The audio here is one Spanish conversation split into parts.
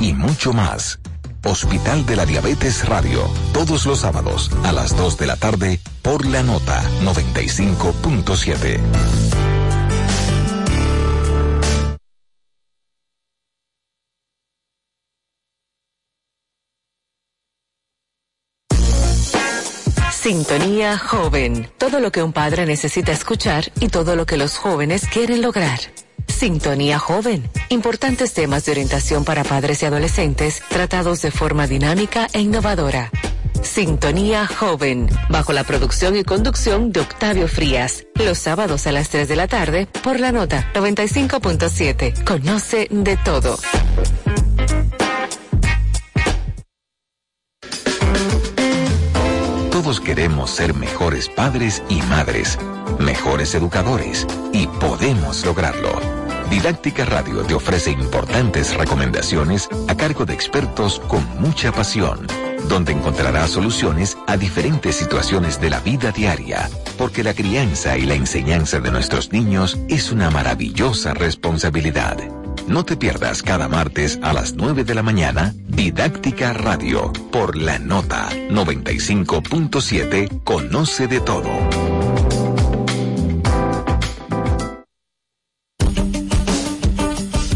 y mucho más. Hospital de la Diabetes Radio, todos los sábados a las 2 de la tarde por la nota 95.7. Sintonía joven, todo lo que un padre necesita escuchar y todo lo que los jóvenes quieren lograr. Sintonía Joven. Importantes temas de orientación para padres y adolescentes tratados de forma dinámica e innovadora. Sintonía Joven, bajo la producción y conducción de Octavio Frías, los sábados a las 3 de la tarde por la nota 95.7. Conoce de todo. Todos queremos ser mejores padres y madres, mejores educadores, y podemos lograrlo. Didáctica Radio te ofrece importantes recomendaciones a cargo de expertos con mucha pasión, donde encontrarás soluciones a diferentes situaciones de la vida diaria, porque la crianza y la enseñanza de nuestros niños es una maravillosa responsabilidad. No te pierdas cada martes a las 9 de la mañana Didáctica Radio por la nota 95.7 Conoce de todo.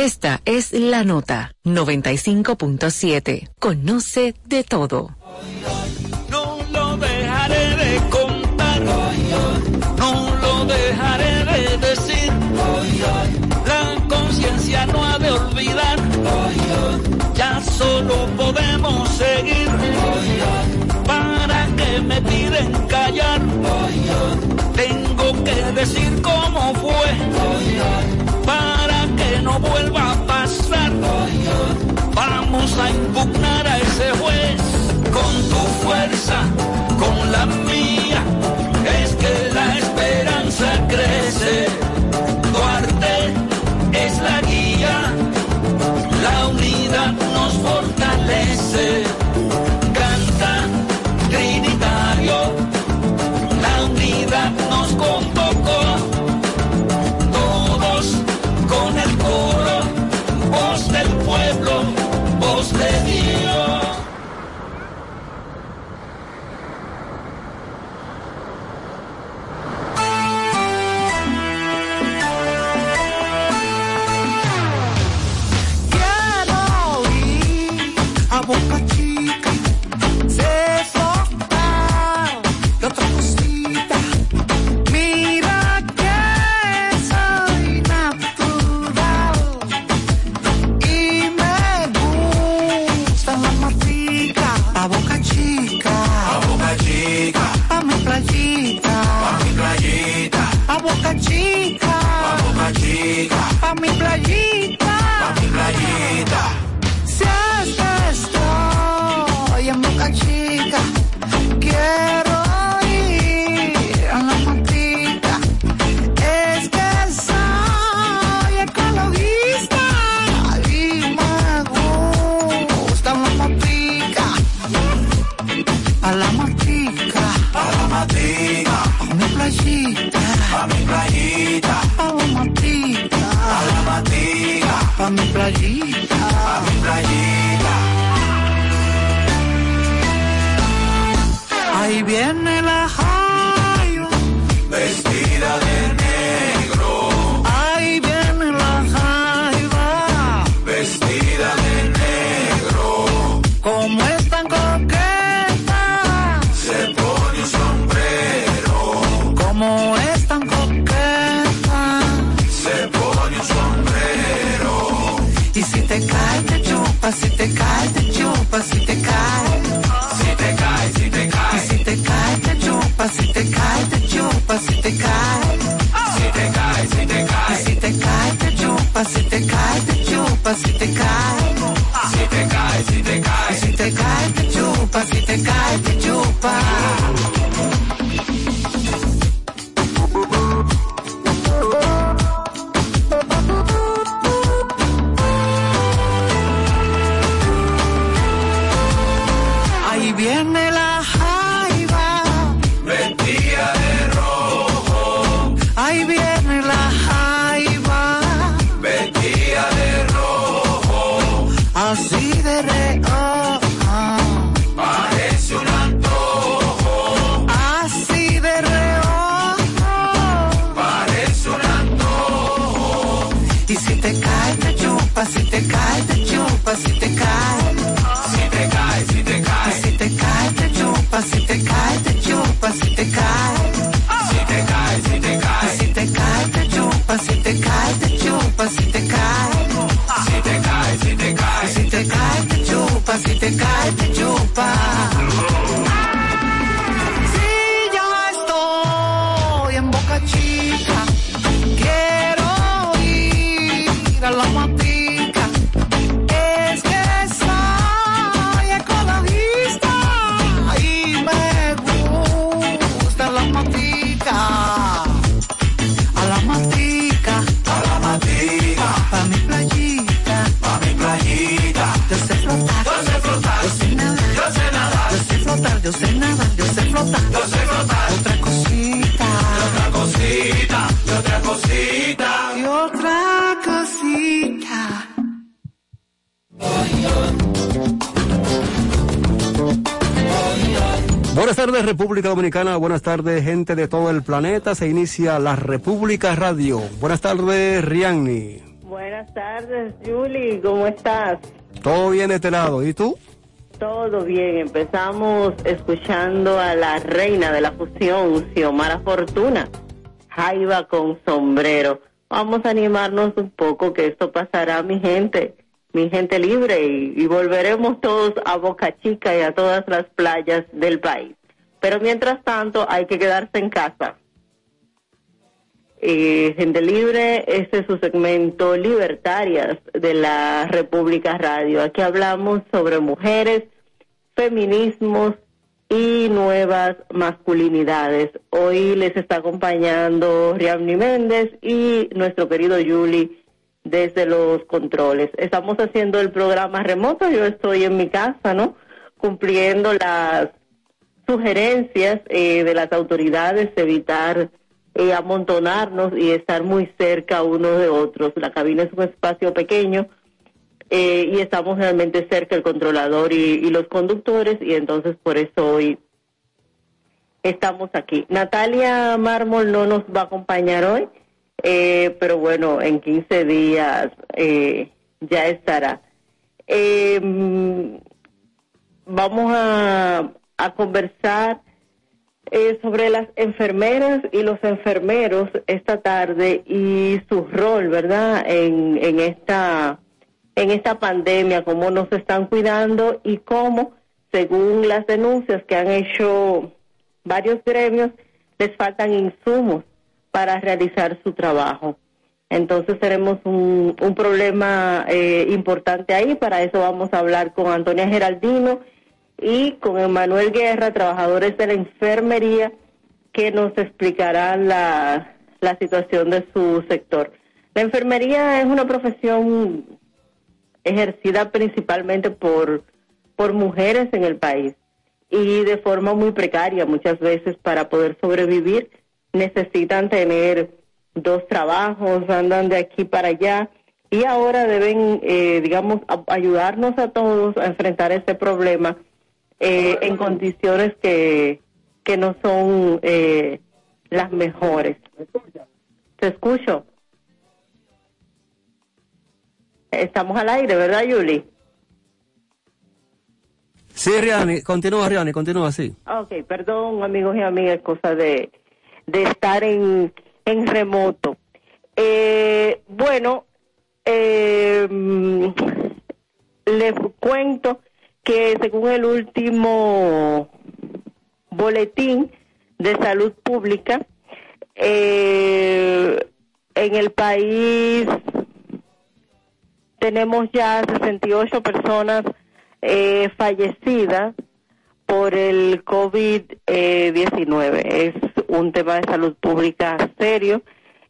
Esta es la nota 95.7. Conoce de todo. No lo dejaré de contar. No lo dejaré de decir. La conciencia no ha de olvidar. Ya solo podemos seguir. Para que me piden callar. Tengo que decir cómo fue. No vuelva a pasar. Vamos a impugnar a ese juez con tu fuerza, matica, a la matica, a mi playita, a mi playita, a la matica, a la matica, a mi playita, a mi playita. Ahí viene la te cae, te chupa, si te cae. Si te cae, si te cae. Si te cae, te chupa, si te cae, te chupa, si te cae. Si te cae, si te cae. Si te cae, te chupa, si te cae, te chupa, si te cae. Chica, quiero ir a la matica. Es que soy ecologista y me gusta la matica. A la matica, A la matica, pa' mi playita. pa' mi playita. Yo sé flotar, Yo sé flotar, yo sé nadar. yo sé sé flotar, yo sé nadar, yo sé flotar. yo sé Buenas tardes República Dominicana, buenas tardes gente de todo el planeta, se inicia la República Radio. Buenas tardes Rianni, Buenas tardes, Julie, ¿cómo estás? todo bien de este lado, ¿y tú? Todo bien, empezamos escuchando a la reina de la fusión, Xiomara Fortuna, Jaiba con sombrero. Vamos a animarnos un poco que esto pasará, mi gente, mi gente libre, y, y volveremos todos a Boca Chica y a todas las playas del país. Pero mientras tanto, hay que quedarse en casa. Eh, Gente Libre, este es su segmento Libertarias de la República Radio. Aquí hablamos sobre mujeres, feminismos y nuevas masculinidades. Hoy les está acompañando Riamni Méndez y nuestro querido Yuli desde los controles. Estamos haciendo el programa remoto, yo estoy en mi casa, ¿no? Cumpliendo las sugerencias eh, de las autoridades, evitar eh, amontonarnos y estar muy cerca unos de otros. La cabina es un espacio pequeño eh, y estamos realmente cerca el controlador y, los conductores y entonces por eso hoy estamos aquí. Natalia Mármol no nos va a acompañar hoy, eh, pero bueno, en 15 días eh, ya estará. Eh, vamos a, a conversar eh, sobre las enfermeras y los enfermeros esta tarde y su rol, ¿verdad? En, en esta en esta pandemia, cómo nos están cuidando y cómo, según las denuncias que han hecho varios gremios, les faltan insumos para realizar su trabajo. Entonces tenemos un, un problema eh, importante ahí, para eso vamos a hablar con Antonia Geraldino y con Emanuel Guerra, trabajadores de la enfermería, que nos explicarán la, la situación de su sector. La enfermería es una profesión ejercida principalmente por, por mujeres en el país y de forma muy precaria muchas veces para poder sobrevivir necesitan tener dos trabajos, andan de aquí para allá y ahora deben, eh, digamos, ayudarnos a todos a enfrentar este problema eh, en condiciones que, que no son eh, las mejores. Te escucho. Estamos al aire, ¿verdad, Yuli? Sí, Riani, continúa Riani, continúa así. Ok, perdón, amigos y amigas, cosa de, de estar en, en remoto. Eh, bueno, eh, mm, les cuento que según el último boletín de salud pública, eh, en el país tenemos ya 68 personas eh, fallecidas por el COVID-19. es un tema de salud pública serio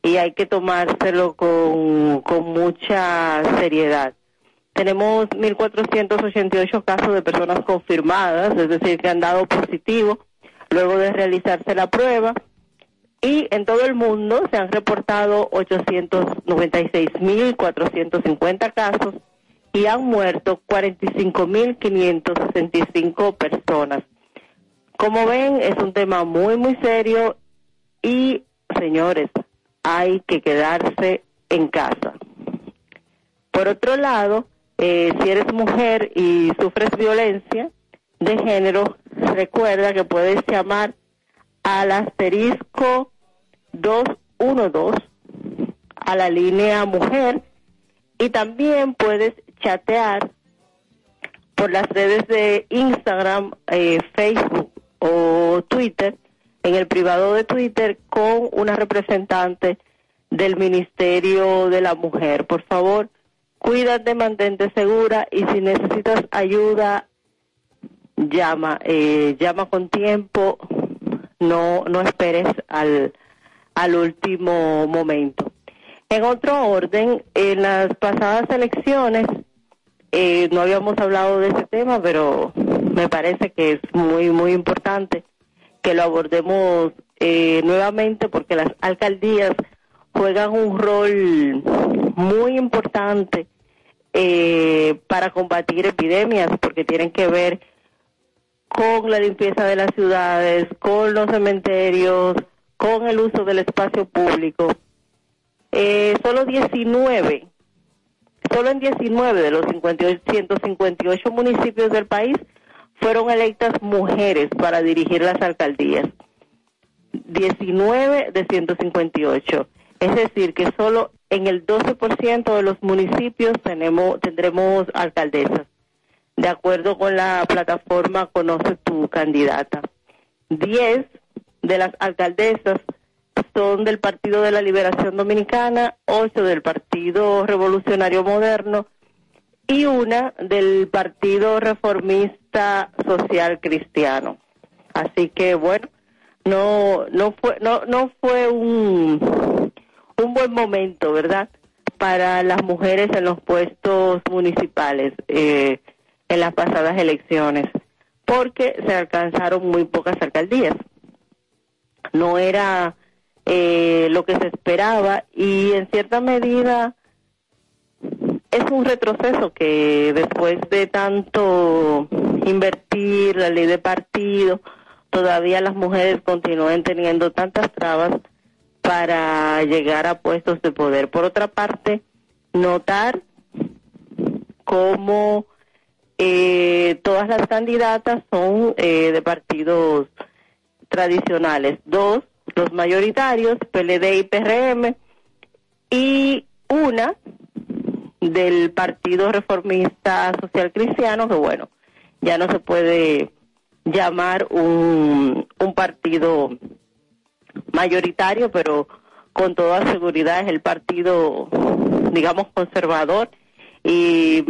y hay que tomárselo con, con mucha seriedad. Tenemos 1.488 casos de personas confirmadas, es decir, que han dado positivo luego de realizarse la prueba. Y en todo el mundo se han reportado 896.450 casos y han muerto 45.565 personas. Como ven, es un tema muy, muy serio y, señores, hay que quedarse en casa. Por otro lado, eh, si eres mujer y sufres violencia de género, recuerda que puedes llamar al asterisco 212 a la línea mujer y también puedes chatear por las redes de Instagram, eh, Facebook o Twitter, en el privado de Twitter con una representante del Ministerio de la Mujer. Por favor, cuídate, mantente segura y si necesitas ayuda, llama, eh, llama con tiempo, no, no esperes al, al último momento. En otro orden, en las pasadas elecciones, eh, no habíamos hablado de ese tema, pero me parece que es muy, muy importante que lo abordemos eh, nuevamente porque las alcaldías juegan un rol muy importante eh, para combatir epidemias porque tienen que ver con la limpieza de las ciudades, con los cementerios, con el uso del espacio público. Eh, solo 19, solo en 19 de los 158 municipios del país fueron electas mujeres para dirigir las alcaldías. 19 de 158. Es decir, que solo en el 12% de los municipios tenemos, tendremos alcaldesas, de acuerdo con la plataforma Conoce tu candidata. 10 de las alcaldesas son del Partido de la Liberación Dominicana, 8 del Partido Revolucionario Moderno y una del Partido Reformista Social Cristiano. Así que bueno, no no fue no no fue un un buen momento, ¿verdad? Para las mujeres en los puestos municipales eh, en las pasadas elecciones, porque se alcanzaron muy pocas alcaldías. No era eh, lo que se esperaba y en cierta medida es un retroceso que después de tanto invertir la ley de partido, todavía las mujeres continúen teniendo tantas trabas para llegar a puestos de poder. Por otra parte, notar cómo eh, todas las candidatas son eh, de partidos tradicionales. Dos, los mayoritarios, PLD y PRM, y una del Partido Reformista Social Cristiano, que bueno, ya no se puede llamar un, un partido mayoritario, pero con toda seguridad es el partido, digamos, conservador y,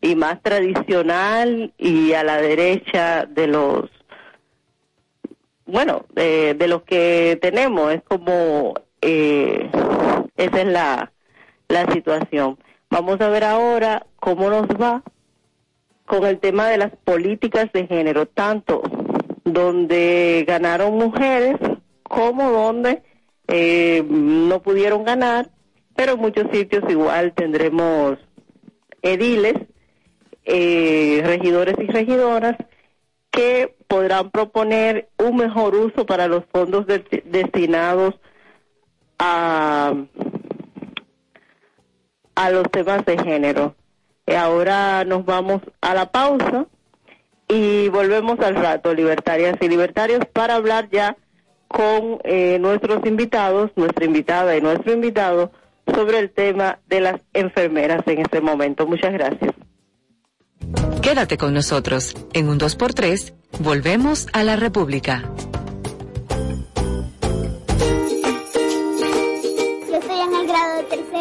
y más tradicional y a la derecha de los, bueno, de, de los que tenemos. Es como, eh, esa es la, la situación. Vamos a ver ahora cómo nos va con el tema de las políticas de género, tanto donde ganaron mujeres como donde eh, no pudieron ganar, pero en muchos sitios igual tendremos ediles, eh, regidores y regidoras que podrán proponer un mejor uso para los fondos destinados a, a los temas de género. Y ahora nos vamos a la pausa y volvemos al rato, libertarias y libertarios, para hablar ya con eh, nuestros invitados, nuestra invitada y nuestro invitado, sobre el tema de las enfermeras en este momento. Muchas gracias. Quédate con nosotros. En un 2x3, volvemos a la República.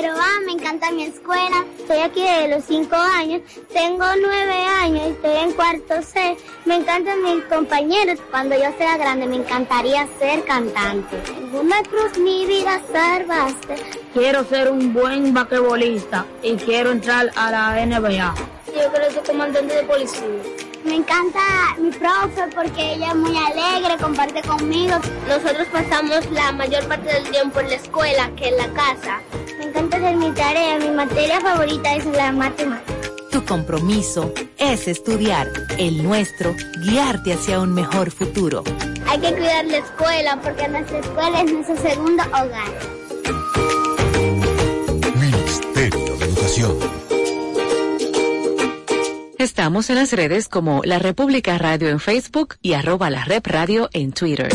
Yo estoy en el grado de tercero A, me encanta mi escuela. Estoy aquí desde los 5 años. Tengo 9 años y estoy en cuarto C. Me encantan mis compañeros. Cuando yo sea grande me encantaría ser cantante. En una cruz mi vida salvaste. Quiero ser un buen basquetbolista y quiero entrar a la NBA. Yo quiero ser comandante de policía. Me encanta mi profe porque ella es muy alegre, comparte conmigo. Nosotros pasamos la mayor parte del tiempo en la escuela que en la casa. Me encanta hacer mi tarea, mi materia favorita es la matemática. Tu compromiso es estudiar, el nuestro, guiarte hacia un mejor futuro. Hay que cuidar la escuela porque nuestra escuela es nuestro segundo hogar. Ministerio de Educación. Estamos en las redes como La República Radio en Facebook y arroba la Rep Radio en Twitter.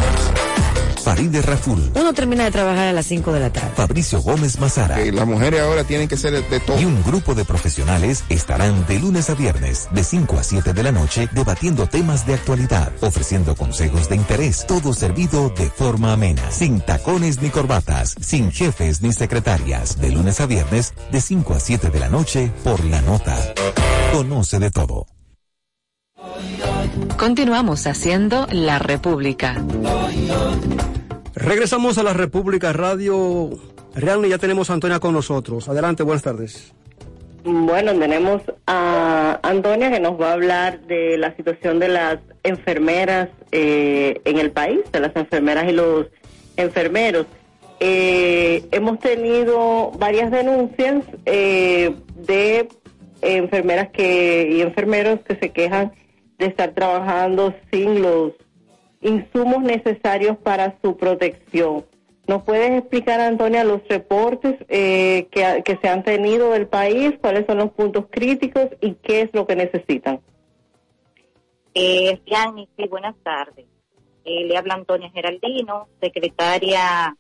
Faride Raful. Uno termina de trabajar a las 5 de la tarde. Fabricio Gómez Mazara. las mujeres ahora tienen que ser de todo. Y un grupo de profesionales estarán de lunes a viernes, de 5 a 7 de la noche, debatiendo temas de actualidad, ofreciendo consejos de interés, todo servido de forma amena, sin tacones ni corbatas, sin jefes ni secretarias, de lunes a viernes, de 5 a 7 de la noche, por la nota. Conoce de todo. Continuamos haciendo La República. Regresamos a la República Radio. Realmente ya tenemos a Antonia con nosotros. Adelante, buenas tardes. Bueno, tenemos a Antonia que nos va a hablar de la situación de las enfermeras eh, en el país, de las enfermeras y los enfermeros. Eh, hemos tenido varias denuncias eh, de enfermeras que y enfermeros que se quejan de estar trabajando sin los insumos necesarios para su protección. ¿Nos puedes explicar, Antonia, los reportes eh, que, se han tenido del país, cuáles son los puntos críticos y qué es lo que necesitan? Eh, sí, buenas tardes. Eh, le habla Antonia Geraldino, secretaria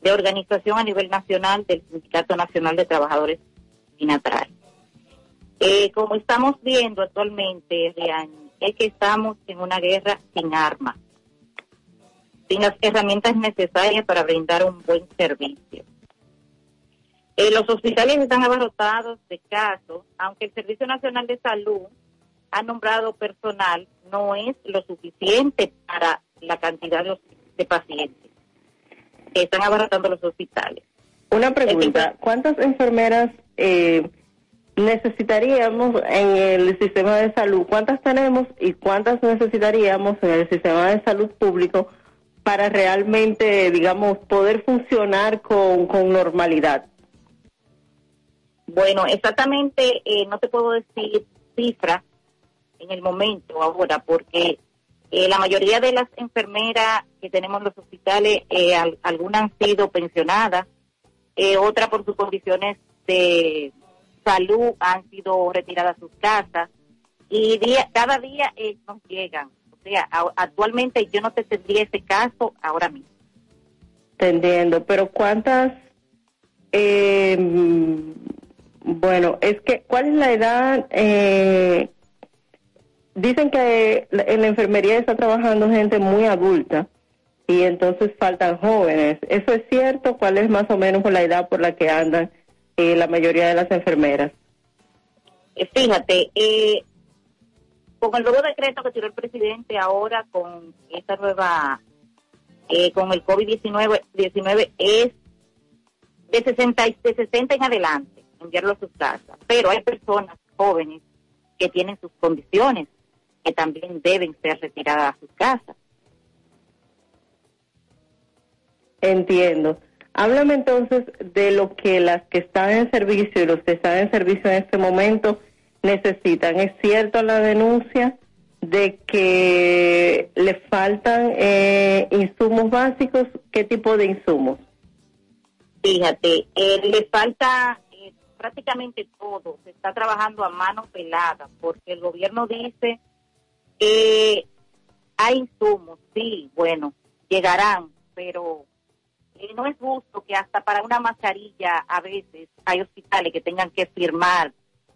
de organización a nivel nacional del Sindicato Nacional de Trabajadores Binatral. Eh, como estamos viendo actualmente, es que estamos en una guerra sin armas, sin las herramientas necesarias para brindar un buen servicio. Eh, los hospitales están abarrotados de casos, aunque el Servicio Nacional de Salud ha nombrado personal, no es lo suficiente para la cantidad de, pacientes que están abarrotando los hospitales. Una pregunta, ¿cuántas enfermeras eh, necesitaríamos en el sistema de salud? ¿Cuántas tenemos y cuántas necesitaríamos en el sistema de salud público para realmente, digamos, poder funcionar con, normalidad? Bueno, exactamente eh, no te puedo decir cifras en el momento ahora, porque eh, la mayoría de las enfermeras que tenemos en los hospitales, eh, algunas han sido pensionadas, otras por sus condiciones de salud han sido retiradas a sus casas y día, cada día eh, nos llegan. O sea, actualmente yo no te tendría ese caso ahora mismo. Entendiendo, pero ¿cuántas? Eh, bueno, es que, ¿cuál es la edad? Eh, dicen que en la enfermería está trabajando gente muy adulta y entonces faltan jóvenes. ¿Eso es cierto? ¿Cuál es más o menos la edad por la que andan? Eh, la mayoría de las enfermeras. Eh, fíjate, eh, con el nuevo decreto que tiró el presidente ahora con esta nueva, eh, con el COVID-19, 19, es de 60, de 60 en adelante, enviarlo a sus casas. Pero hay personas jóvenes que tienen sus condiciones que también deben ser retiradas a sus casas. Entiendo. Háblame entonces de lo que las que están en servicio y los que están en servicio en este momento necesitan. ¿Es cierto la denuncia de que le faltan eh, insumos básicos? ¿Qué tipo de insumos? Fíjate, eh, le falta eh, prácticamente todo. Se está trabajando a mano pelada porque el gobierno dice que hay insumos, sí, bueno, llegarán, pero no es justo que hasta para una mascarilla a veces hay hospitales que tengan que firmar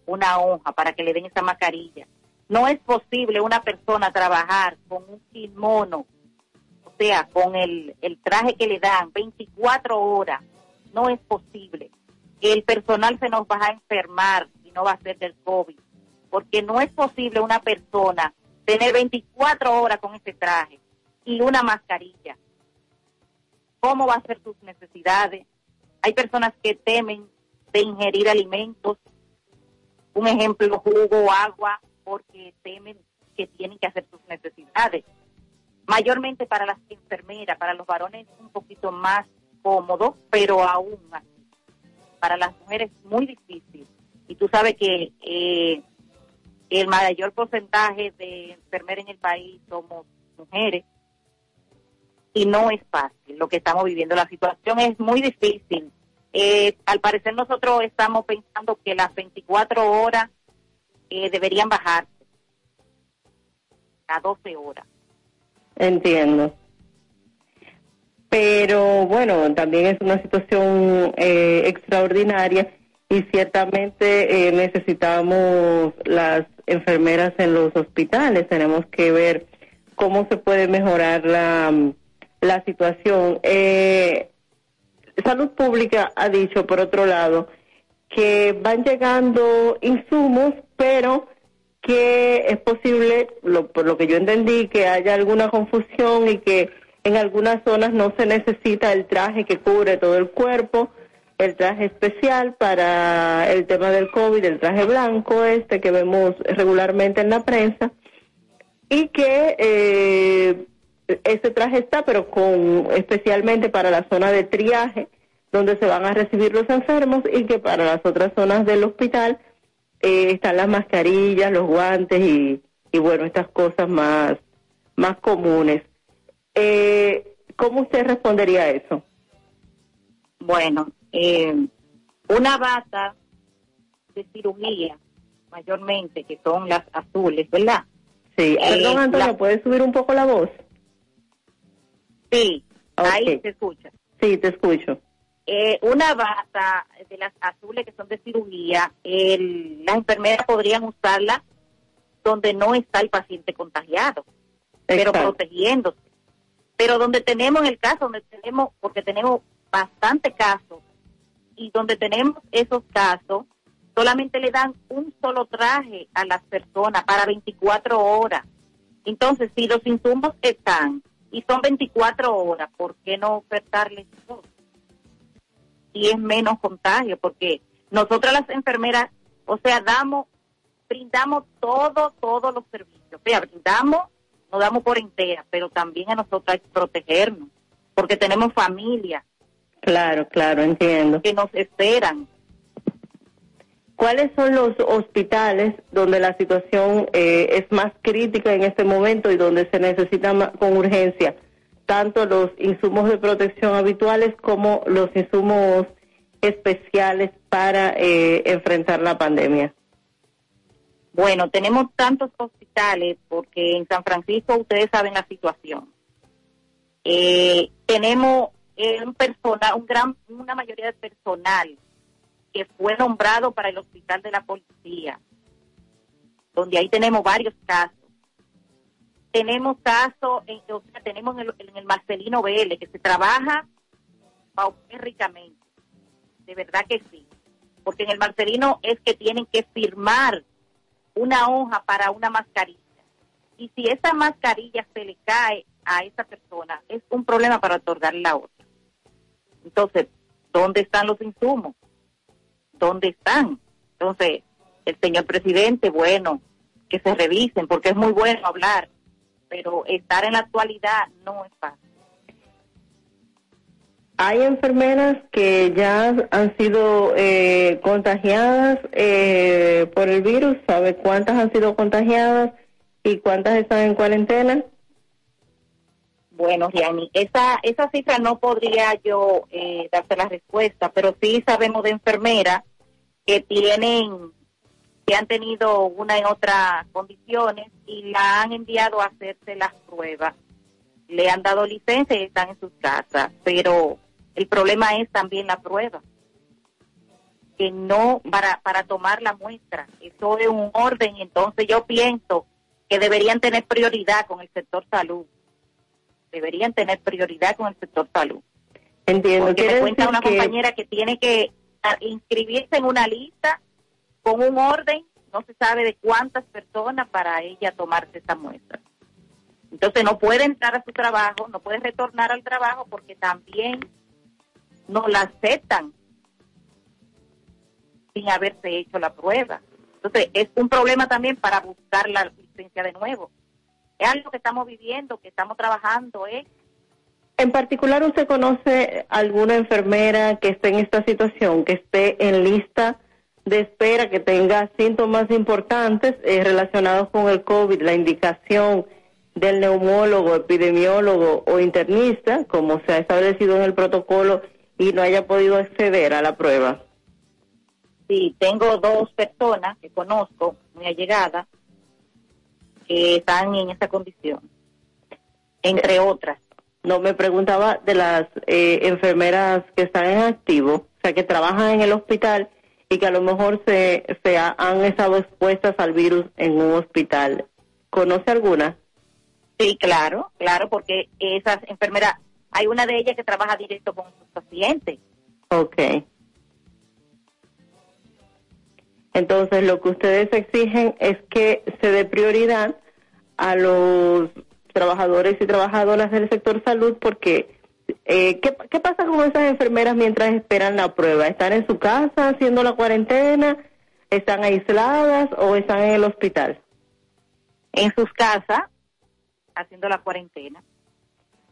una hoja para que le den esa mascarilla. No es posible una persona trabajar con un kimono, o sea, con el, el traje que le dan 24 horas. No es posible. el personal se nos va a enfermar y no va a ser del COVID, porque no es posible una persona tener 24 horas con ese traje y una mascarilla. ¿Cómo va a ser sus necesidades? Hay personas que temen de ingerir alimentos, un ejemplo, jugo, agua, porque temen que tienen que hacer sus necesidades. Mayormente para las enfermeras, para los varones un poquito más cómodo, pero aún así. Para las mujeres muy difícil. Y tú sabes que eh, el mayor porcentaje de enfermeras en el país somos mujeres y no es fácil lo que estamos viviendo. La situación es muy difícil. Eh, al parecer nosotros estamos pensando que las 24 horas eh, deberían bajarse a 12 horas. Entiendo. Pero bueno, también es una situación eh, extraordinaria y ciertamente necesitamos las enfermeras en los hospitales. Tenemos que ver cómo se puede mejorar la, la situación. Eh, Salud Pública ha dicho, por otro lado, que van llegando insumos, pero que es posible, por lo que yo entendí, que haya alguna confusión y que en algunas zonas no se necesita el traje que cubre todo el cuerpo, el traje especial para el tema del COVID, el traje blanco este que vemos regularmente en la prensa, y que eh, ese traje está, pero con especialmente para la zona de triaje, donde se van a recibir los enfermos, y que para las otras zonas del hospital eh, están las mascarillas, los guantes y, y bueno, estas cosas más, más comunes. Eh, ¿Cómo usted respondería a eso? Bueno, eh, una bata de cirugía, mayormente, que son las azules, ¿verdad? Sí, perdón, Antonio, ¿puedes subir un poco la voz? Sí, ahí se escucha. Sí, te escucho. Eh, una bata de las azules que son de cirugía, el, las enfermeras podrían usarla donde no está el paciente contagiado, pero protegiéndose. Pero donde tenemos el caso, donde tenemos, porque tenemos bastante casos, y donde tenemos esos casos, solamente le dan un solo traje a las personas para 24 horas. Entonces, si los insumos están y son 24 horas, ¿por qué no ofertarles todo? Y es menos contagio, porque nosotras las enfermeras, o sea, damos, brindamos todo, todos los servicios. O sea, brindamos, nos damos por entera, pero también a nosotros hay que protegernos, porque tenemos familia. Claro, claro, entiendo. Que nos esperan. ¿Cuáles son los hospitales donde la situación eh, es más crítica en este momento y donde se necesita con urgencia tanto los insumos de protección habituales como los insumos especiales para eh, enfrentar la pandemia? Bueno, tenemos tantos hospitales porque en San Francisco ustedes saben la situación. Eh, tenemos un personal, un gran, una mayoría de personal que fue nombrado para el hospital de la policía, donde ahí tenemos varios casos. Tenemos casos, en, o sea, tenemos en el, Marcelino BL, que se trabaja paupérricamente, de verdad que sí, porque en el Marcelino es que tienen que firmar una hoja para una mascarilla. Y si esa mascarilla se le cae a esa persona, es un problema para otorgar la otra. Entonces, ¿dónde están los insumos? Dónde están. Entonces, el señor presidente, bueno, que se revisen, porque es muy bueno hablar, pero estar en la actualidad no es fácil. Hay enfermeras que ya han sido eh, contagiadas eh, por el virus. ¿Sabe cuántas han sido contagiadas y cuántas están en cuarentena? Bueno, Gianni, esa, esa cifra no podría yo eh, darte la respuesta, pero sí sabemos de enfermeras que tienen, que han tenido una en otras condiciones y la han enviado a hacerse las pruebas. Le han dado licencia y están en sus casas, pero el problema es también la prueba. Que no para, para tomar la muestra. Eso es un orden y entonces yo pienso que deberían tener prioridad con el sector salud deberían tener prioridad con el sector salud. Entiendo. Porque me cuenta una compañera que tiene que inscribirse en una lista con un orden, no se sabe de cuántas personas para ella tomarse esa muestra. Entonces no puede entrar a su trabajo, no puede retornar al trabajo porque también no la aceptan sin haberse hecho la prueba. Entonces es un problema también para buscar la licencia de nuevo. Es algo que estamos viviendo, que estamos trabajando, ¿eh? En particular, ¿usted conoce alguna enfermera que esté en esta situación, que esté en lista de espera, que tenga síntomas importantes eh, relacionados con el COVID, la indicación del neumólogo, epidemiólogo o internista, como se ha establecido en el protocolo, y no haya podido acceder a la prueba? Sí, tengo dos personas que conozco, muy allegadas, que están en esa condición, entre otras. No, me preguntaba de las eh, enfermeras que están en activo, o sea, que trabajan en el hospital y que a lo mejor se, se han estado expuestas al virus en un hospital. ¿Conoce alguna? Sí, claro, claro, porque esas enfermeras, hay una de ellas que trabaja directo con sus pacientes. Ok. Entonces, lo que ustedes exigen es que se dé prioridad a los trabajadores y trabajadoras del sector salud porque eh, ¿qué, ¿qué pasa con esas enfermeras mientras esperan la prueba? ¿Están en su casa haciendo la cuarentena? ¿Están aisladas o están en el hospital? En sus casas, haciendo la cuarentena.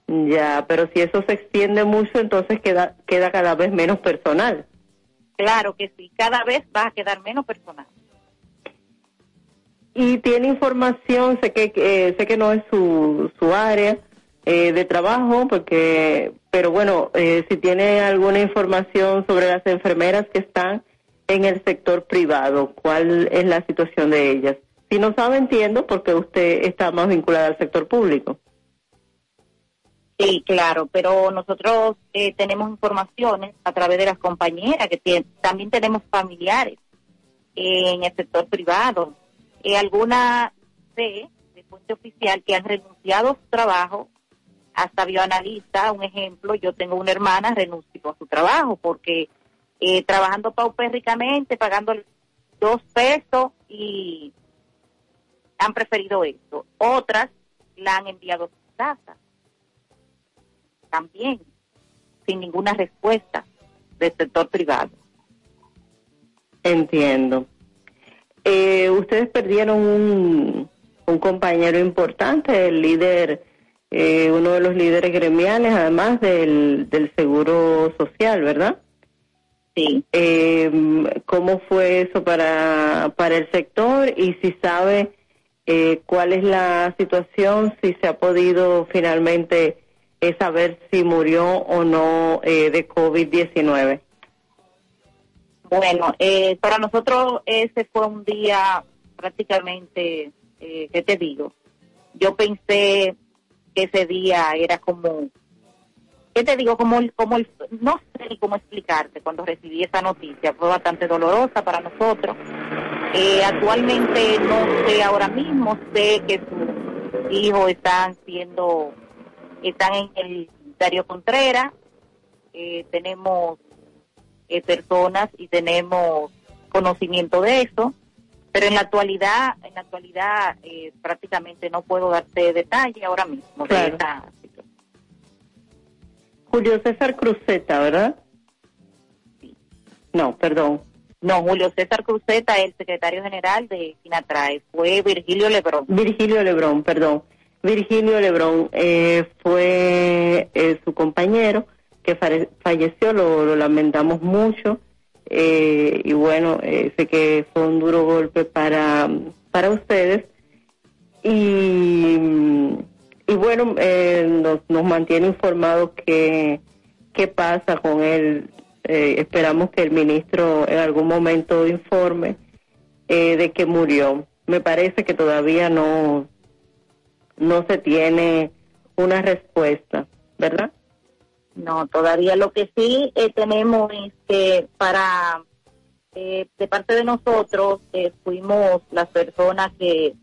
Ya, pero si eso se extiende mucho, entonces queda, queda cada vez menos personal. Claro que sí, cada vez va a quedar menos personal. Y tiene información, sé que eh, sé que no es su, su área eh, de trabajo, porque, pero bueno, eh, si tiene alguna información sobre las enfermeras que están en el sector privado, cuál es la situación de ellas. Si no sabe, entiendo, porque usted está más vinculada al sector público. Sí, claro, pero nosotros eh, tenemos informaciones a través de las compañeras, que también tenemos familiares en el sector privado. Eh, alguna de, de fuente oficial que han renunciado a su trabajo, hasta bioanalista, un ejemplo, yo tengo una hermana renunció a su trabajo porque eh, trabajando paupérricamente, pagando dos pesos y han preferido esto. Otras la han enviado a su casa también, sin ninguna respuesta del sector privado. Entiendo. Eh, ustedes perdieron un, un, compañero importante, el líder, eh, uno de los líderes gremiales, además del, del Seguro Social, ¿verdad? Sí. Eh, ¿Cómo fue eso para, para el sector y si sabe eh, cuál es la situación, si se ha podido finalmente es saber si murió o no eh, de COVID-19? Bueno, eh, para nosotros ese fue un día prácticamente, eh, ¿qué te digo? Yo pensé que ese día era como, ¿qué te digo? Como, como el, no sé cómo explicarte cuando recibí esa noticia, fue bastante dolorosa para nosotros. Eh, actualmente no sé ahora mismo, sé que sus hijos están siendo están en el Dario Contreras, eh, tenemos eh, personas y tenemos conocimiento de eso, pero en la actualidad, en la actualidad eh, prácticamente no puedo darte detalle ahora mismo. Julio César Cruzeta, ¿verdad? Sí. No, perdón. No, Julio César Cruzeta, el secretario general de Sinatrae, fue Virgilio Lebrón. Virgilio Lebrón, perdón. Virgilio Lebrón eh, fue eh, su compañero que falleció, lo, lamentamos mucho eh, y bueno, sé que fue un duro golpe para, para ustedes y, y bueno, nos, nos mantiene informados que qué pasa con él. esperamos que el ministro en algún momento informe de que murió. Me parece que todavía no no se tiene una respuesta, ¿verdad? No, todavía lo que sí eh, tenemos es que para, eh, de parte de nosotros, eh, fuimos las personas que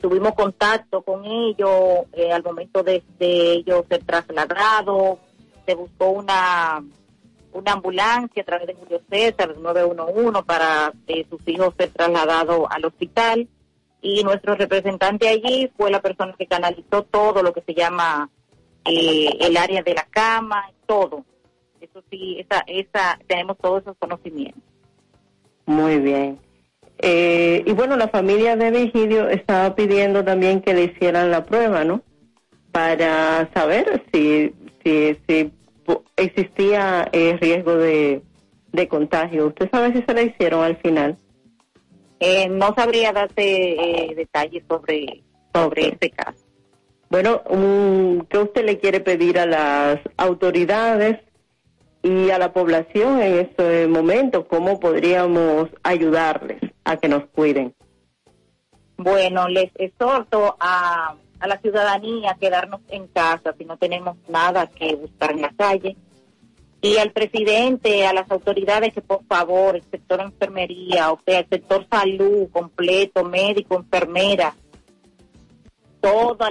tuvimos contacto con ellos al momento de, ellos ser trasladados, se buscó una una ambulancia a través de Julio César, del 911, para eh, sus hijos ser trasladados al hospital. Y nuestro representante allí fue la persona que canalizó todo lo que se llama eh, el área de la cama, todo. Eso sí, esa, esa, tenemos todos esos conocimientos. Muy bien. Eh, y bueno, la familia de Vigidio estaba pidiendo también que le hicieran la prueba, ¿no? Para saber si, si, si existía eh, riesgo de, de contagio. ¿Usted sabe si se la hicieron al final? Eh, no sabría darte detalles sobre, sobre este caso. Bueno, ¿qué usted le quiere pedir a las autoridades y a la población en este momento? ¿Cómo podríamos ayudarles a que nos cuiden? Bueno, les exhorto a, a la ciudadanía a quedarnos en casa si no tenemos nada que buscar en la calle. Y al presidente, a las autoridades que por favor, el sector enfermería, o sea, el sector salud completo, médico, enfermera,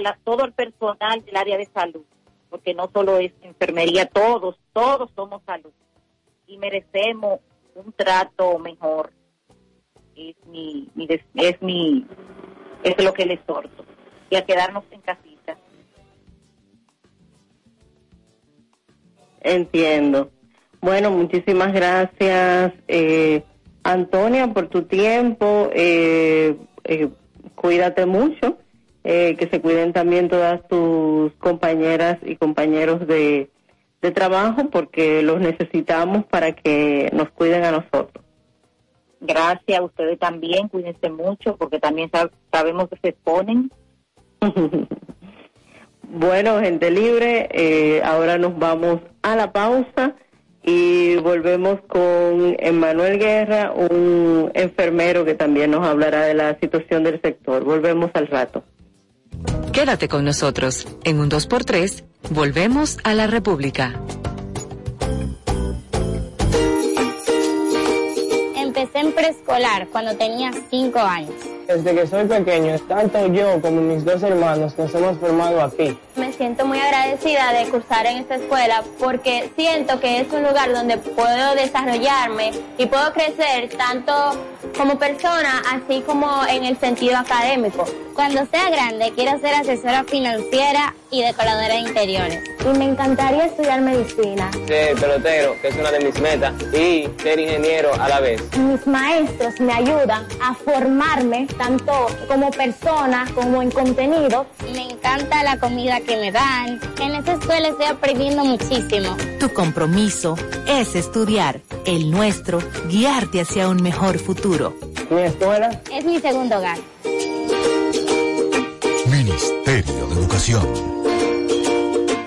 la, todo el personal del área de salud, porque no solo es enfermería, todos, todos somos salud y merecemos un trato mejor. Es mi, es mi, es lo que les exhorto y a quedarnos en casita. Entiendo. Bueno, muchísimas gracias, eh, Antonia, por tu tiempo. Eh, eh, cuídate mucho eh, que se cuiden también todas tus compañeras y compañeros de, trabajo porque los necesitamos para que nos cuiden a nosotros. Gracias, a ustedes también, cuídense mucho porque también sabemos que se exponen. bueno, gente libre, eh, ahora nos vamos a la pausa y volvemos con Emanuel Guerra, un enfermero que también nos hablará de la situación del sector. Volvemos al rato. Quédate con nosotros. En un 2x3, volvemos a la República. Empecé en preescolar cuando tenía 5 años. Desde que soy pequeño, tanto yo como mis dos hermanos nos hemos formado aquí. Me siento muy agradecida de cursar en esta escuela porque siento que es un lugar donde puedo desarrollarme y puedo crecer tanto como persona así como en el sentido académico. Cuando sea grande quiero ser asesora financiera y decoradora de interiores. Y me encantaría estudiar medicina. Ser pelotero, que es una de mis metas, y ser ingeniero a la vez. Mis maestros me ayudan a formarme tanto como persona como en contenido. Me encanta la comida que me dan. En esta escuela estoy aprendiendo muchísimo. Tu compromiso es estudiar, el nuestro, guiarte hacia un mejor futuro. ¿Mi escuela? Es mi segundo hogar. Ministerio de Educación.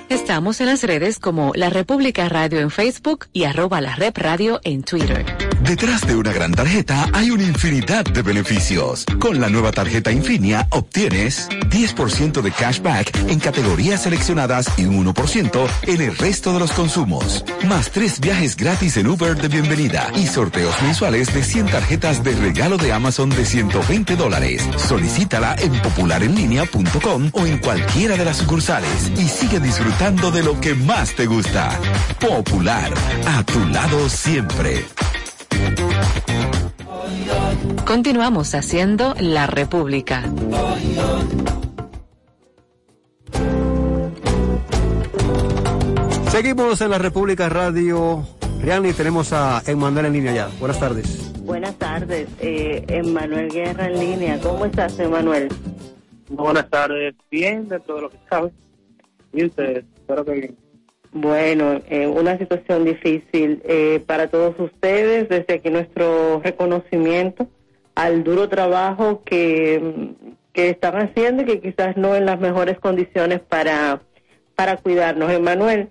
Estamos en las redes como La República Radio en Facebook y arroba la Rep Radio en Twitter. Detrás de una gran tarjeta hay una infinidad de beneficios. Con la nueva tarjeta Infinia obtienes 10% de cashback en categorías seleccionadas y un 1% en el resto de los consumos. Más tres viajes gratis en Uber de bienvenida y sorteos mensuales de 100 tarjetas de regalo de Amazon de 120 dólares. Solicítala en popularenlinea.com o en cualquiera de las sucursales y sigue disfrutando de lo que más te gusta. Popular, a tu lado siempre. Continuamos haciendo la República. Seguimos en la República Radio. Riani, tenemos a Emmanuel en línea ya. Buenas tardes. Buenas tardes, eh, Emmanuel Guerra en línea. ¿Cómo estás, Emmanuel? Buenas tardes. Bien, dentro de lo que sabes. Y ustedes, espero que bien. Bueno, eh, una situación difícil eh, para todos ustedes. Desde aquí nuestro reconocimiento al duro trabajo que, que están haciendo y que quizás no en las mejores condiciones para, para cuidarnos. Emanuel,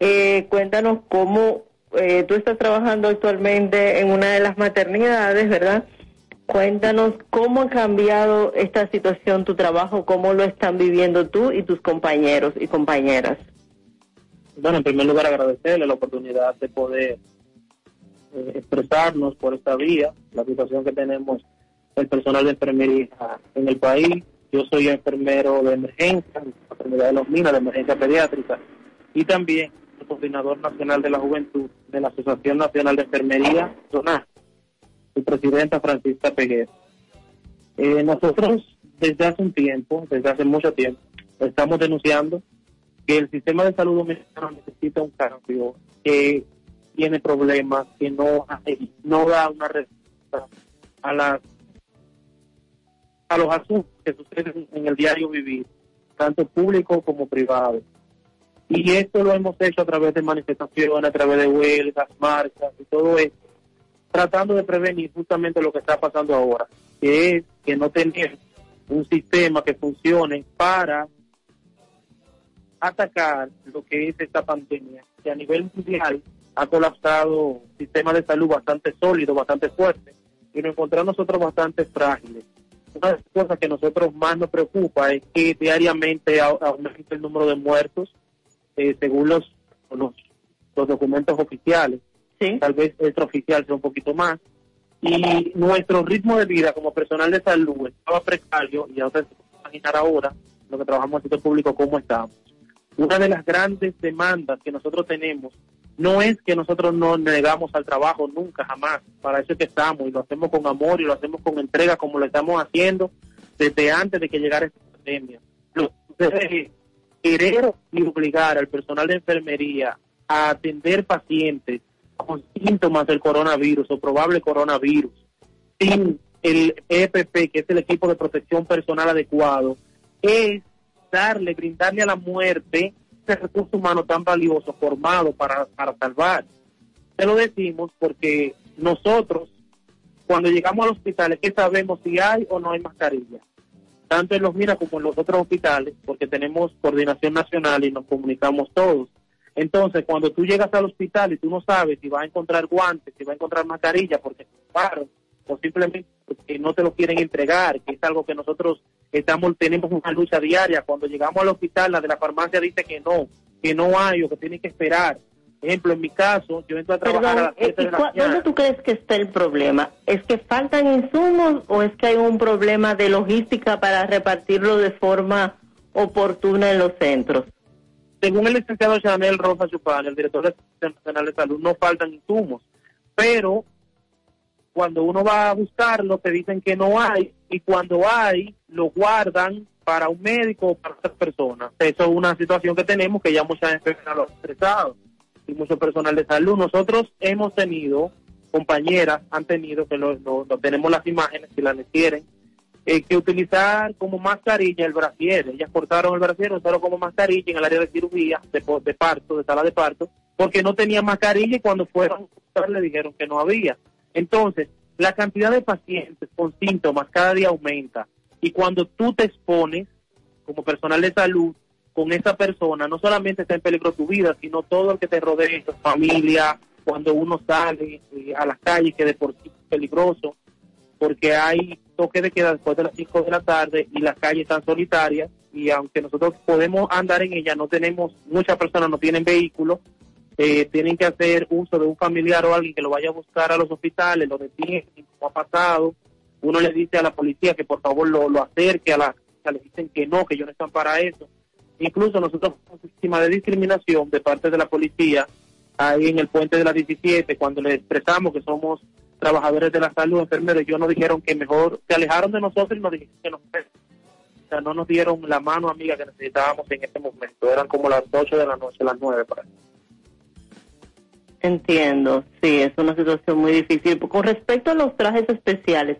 eh, cuéntanos cómo eh, tú estás trabajando actualmente en una de las maternidades, ¿verdad? Cuéntanos cómo ha cambiado esta situación, tu trabajo, cómo lo están viviendo tú y tus compañeros y compañeras. Bueno, en primer lugar agradecerle la oportunidad de poder eh, expresarnos por esta vía, la situación que tenemos el personal de enfermería en el país. Yo soy enfermero de emergencia, enfermedad de los minas, de emergencia pediátrica, y también el coordinador nacional de la juventud de la Asociación Nacional de Enfermería, SONA, su presidenta Francisca Peguer. Eh, nosotros desde hace un tiempo, desde hace mucho tiempo, estamos denunciando que el sistema de salud dominicano necesita un cambio, que tiene problemas, que no, no da una respuesta a las a los asuntos que suceden en el diario vivir, tanto público como privado. Y esto lo hemos hecho a través de manifestaciones, a través de huelgas, marchas y todo esto, tratando de prevenir justamente lo que está pasando ahora, que es que no tener un sistema que funcione para atacar lo que es esta pandemia, que a nivel mundial ha colapsado un sistema de salud bastante sólido, bastante fuerte, y nos encontramos nosotros bastante frágiles. Una de las cosas que a nosotros más nos preocupa es que diariamente aumenta el número de muertos, eh, según los, los, los documentos oficiales. Tal vez extraoficial sea un poquito más. Y nuestro ritmo de vida como personal de salud estaba precario, y ahora se puede imaginar ahora, lo que trabajamos en el sector público, cómo estamos. Una de las grandes demandas que nosotros tenemos no es que nosotros no negamos al trabajo nunca, jamás. Para eso es que estamos y lo hacemos con amor y lo hacemos con entrega como lo estamos haciendo desde antes de que llegara esta pandemia. Querer y obligar al personal de enfermería a atender pacientes con síntomas del coronavirus o probable coronavirus sin el EPP, que es el equipo de protección personal adecuado, es darle, brindarle a la muerte ese recurso humano tan valioso formado para, para salvar. Se lo decimos porque nosotros, cuando llegamos al hospital, es que sabemos si hay o no hay mascarilla. Tanto en los MIRA como en los otros hospitales, porque tenemos coordinación nacional y nos comunicamos todos. Entonces, cuando tú llegas al hospital y tú no sabes si va a encontrar guantes, si va a encontrar mascarilla, porque paro, o simplemente porque no te lo quieren entregar, que es algo que nosotros estamos tenemos una lucha diaria. Cuando llegamos al hospital, la de la farmacia dice que no, que no hay o que tiene que esperar. ejemplo, en mi caso, yo entro a trabajar a las 7 eh, de la ¿Dónde tú crees que está el problema? ¿Es que faltan insumos o es que hay un problema de logística para repartirlo de forma oportuna en los centros? Según el licenciado Chanel Rosa Chupán, el director del Sistema Nacional de Salud, no faltan insumos, pero cuando uno va a buscarlo te dicen que no hay y cuando hay lo guardan para un médico o para otra persona. Eso es una situación que tenemos que ya muchas enfermeras lo han expresado y mucho personal de salud. Nosotros hemos tenido, compañeras han tenido, que lo, tenemos las imágenes si las quieren, eh, que utilizar como mascarilla el brasier. Ellas cortaron el brasier solo como mascarilla en el área de cirugía, de, de parto, de sala de parto, porque no tenía mascarilla y cuando fueron le dijeron que no había. Entonces, la cantidad de pacientes con síntomas cada día aumenta. Y cuando tú te expones como personal de salud con esa persona, no solamente está en peligro tu vida, sino todo el que te rodea, tu familia, cuando uno sale eh, a las calles, que de por peligroso, porque hay toque de queda después de las 5 de la tarde y las calles están solitarias y aunque nosotros podemos andar en ellas, no tenemos, muchas personas no tienen vehículos, eh, tienen que hacer uso de un familiar o alguien que lo vaya a buscar a los hospitales, lo detienen, como ha pasado. Uno le dice a la policía que por favor lo, lo acerque, a la le dicen que no, que ellos no están para eso. Incluso nosotros tenemos víctima de discriminación de parte de la policía ahí en el puente de la 17, cuando les expresamos que somos trabajadores de la salud, enfermeros, ellos nos dijeron que mejor se alejaron de nosotros y nos dijeron que nos o sea, no nos dieron la mano amiga que necesitábamos en ese momento. Eran como las 8 de la noche, las 9 para Entiendo, sí, es una situación muy difícil. Con respecto a los trajes especiales,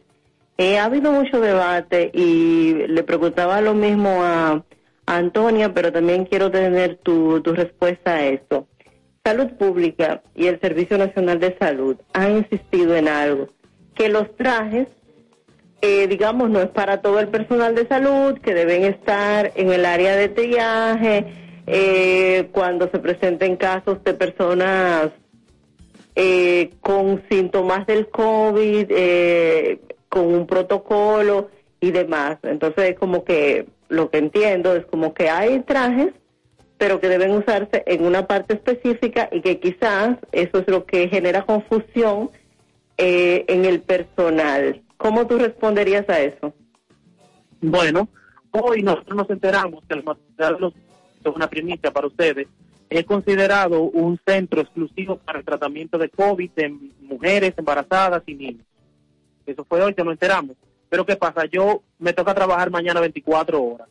eh, ha habido mucho debate y le preguntaba lo mismo a, Antonia, pero también quiero tener tu, tu respuesta a esto. Salud Pública y el Servicio Nacional de Salud han insistido en algo, que los trajes, eh, digamos, no es para todo el personal de salud, que deben estar en el área de triaje, eh, cuando se presenten casos de personas eh, con síntomas del COVID, eh, con un protocolo y demás. Entonces, es como que lo que entiendo es como que hay trajes, pero que deben usarse en una parte específica y que quizás eso es lo que genera confusión eh, en el personal. ¿Cómo tú responderías a eso? Bueno, hoy nosotros nos enteramos que el material es una primicia para ustedes es considerado un centro exclusivo para el tratamiento de COVID en mujeres embarazadas y niños. Eso fue hoy que nos enteramos. Pero ¿qué pasa? Yo me toca trabajar mañana 24 horas.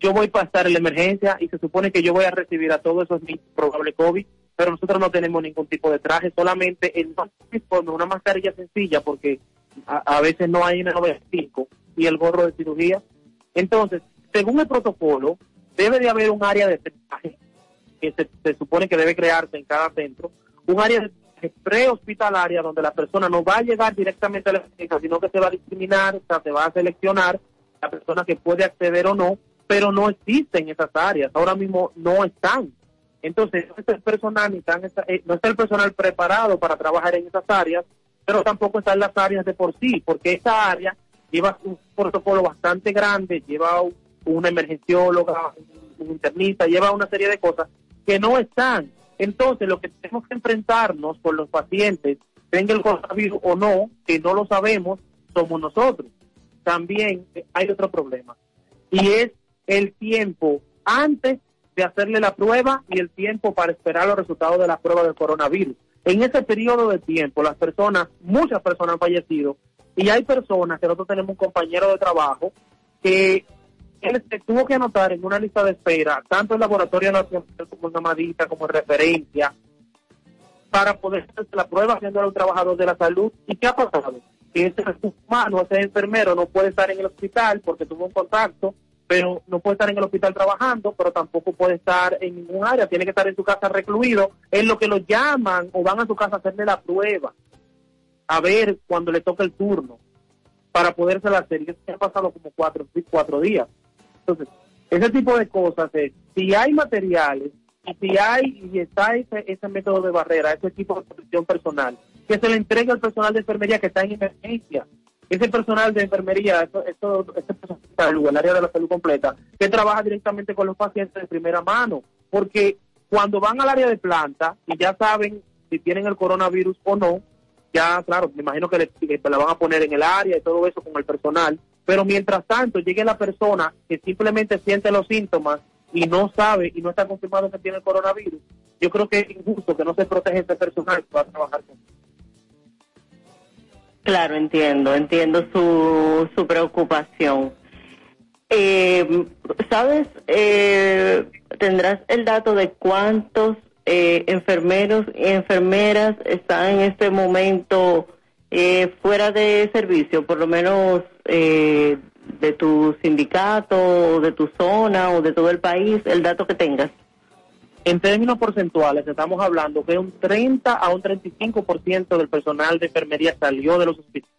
Yo voy a en la emergencia y se supone que yo voy a recibir a todos esos niños probable COVID, pero nosotros no tenemos ningún tipo de traje, solamente el uniforme, una mascarilla sencilla, porque a, veces no hay N95 y el gorro de cirugía. Entonces, según el protocolo, debe de haber un área de traje que se, supone que debe crearse en cada centro, un área prehospitalaria donde la persona no va a llegar directamente a la clínica, sino que se va a discriminar, o sea, se va a seleccionar la persona que puede acceder o no, pero no existen esas áreas, ahora mismo no están. Entonces, no está el personal, eh, no está el personal preparado para trabajar en esas áreas, pero tampoco están las áreas de por sí, porque esa área lleva un protocolo bastante grande, lleva un- una emergencióloga, un internista, lleva una serie de cosas que no están. Entonces, lo que tenemos que enfrentarnos con los pacientes, tenga el coronavirus o no, que no lo sabemos, somos nosotros. También eh, hay otro problema, y es el tiempo antes de hacerle la prueba y el tiempo para esperar los resultados de la prueba del coronavirus. En ese periodo de tiempo, las personas, muchas personas han fallecido, y hay personas que nosotros tenemos un compañero de trabajo que él se tuvo que anotar en una lista de espera, tanto el Laboratorio Nacional como en Amadita, como en referencia, para poder hacer la prueba haciendo a un trabajador de la salud. ¿Y qué ha pasado? Que ese humano, ese enfermero, no puede estar en el hospital porque tuvo un contacto, pero no puede estar en el hospital trabajando, pero tampoco puede estar en ningún área, tiene que estar en su casa recluido, es lo que lo llaman o van a su casa a hacerle la prueba, a ver cuando le toca el turno, para podérsela hacer. Y eso ha pasado como cuatro, cuatro días. Entonces, ese tipo de cosas es, si hay materiales, si hay y está ese, ese método de barrera, ese equipo de protección personal, que se le entregue al personal de enfermería que está en emergencia. Ese personal de enfermería, eso, eso, ese personal de salud, el área de la salud completa, que trabaja directamente con los pacientes de primera mano. Porque cuando van al área de planta y ya saben si tienen el coronavirus o no, ya, claro, me imagino que, le, que la van a poner en el área y todo eso con el personal, pero mientras tanto llegue la persona que simplemente siente los síntomas y no sabe y no está confirmado que tiene el coronavirus, yo creo que es injusto que no se protege ese personal que va a trabajar con Claro, entiendo, entiendo su, su preocupación. Eh, ¿Sabes? Eh, ¿Tendrás el dato de cuántos eh, enfermeros y enfermeras están en este momento eh, fuera de servicio, por lo menos eh, de tu sindicato, de tu zona o de todo el país, el dato que tengas? En términos porcentuales, estamos hablando que un 30 a un 35% del personal de enfermería salió de los hospitales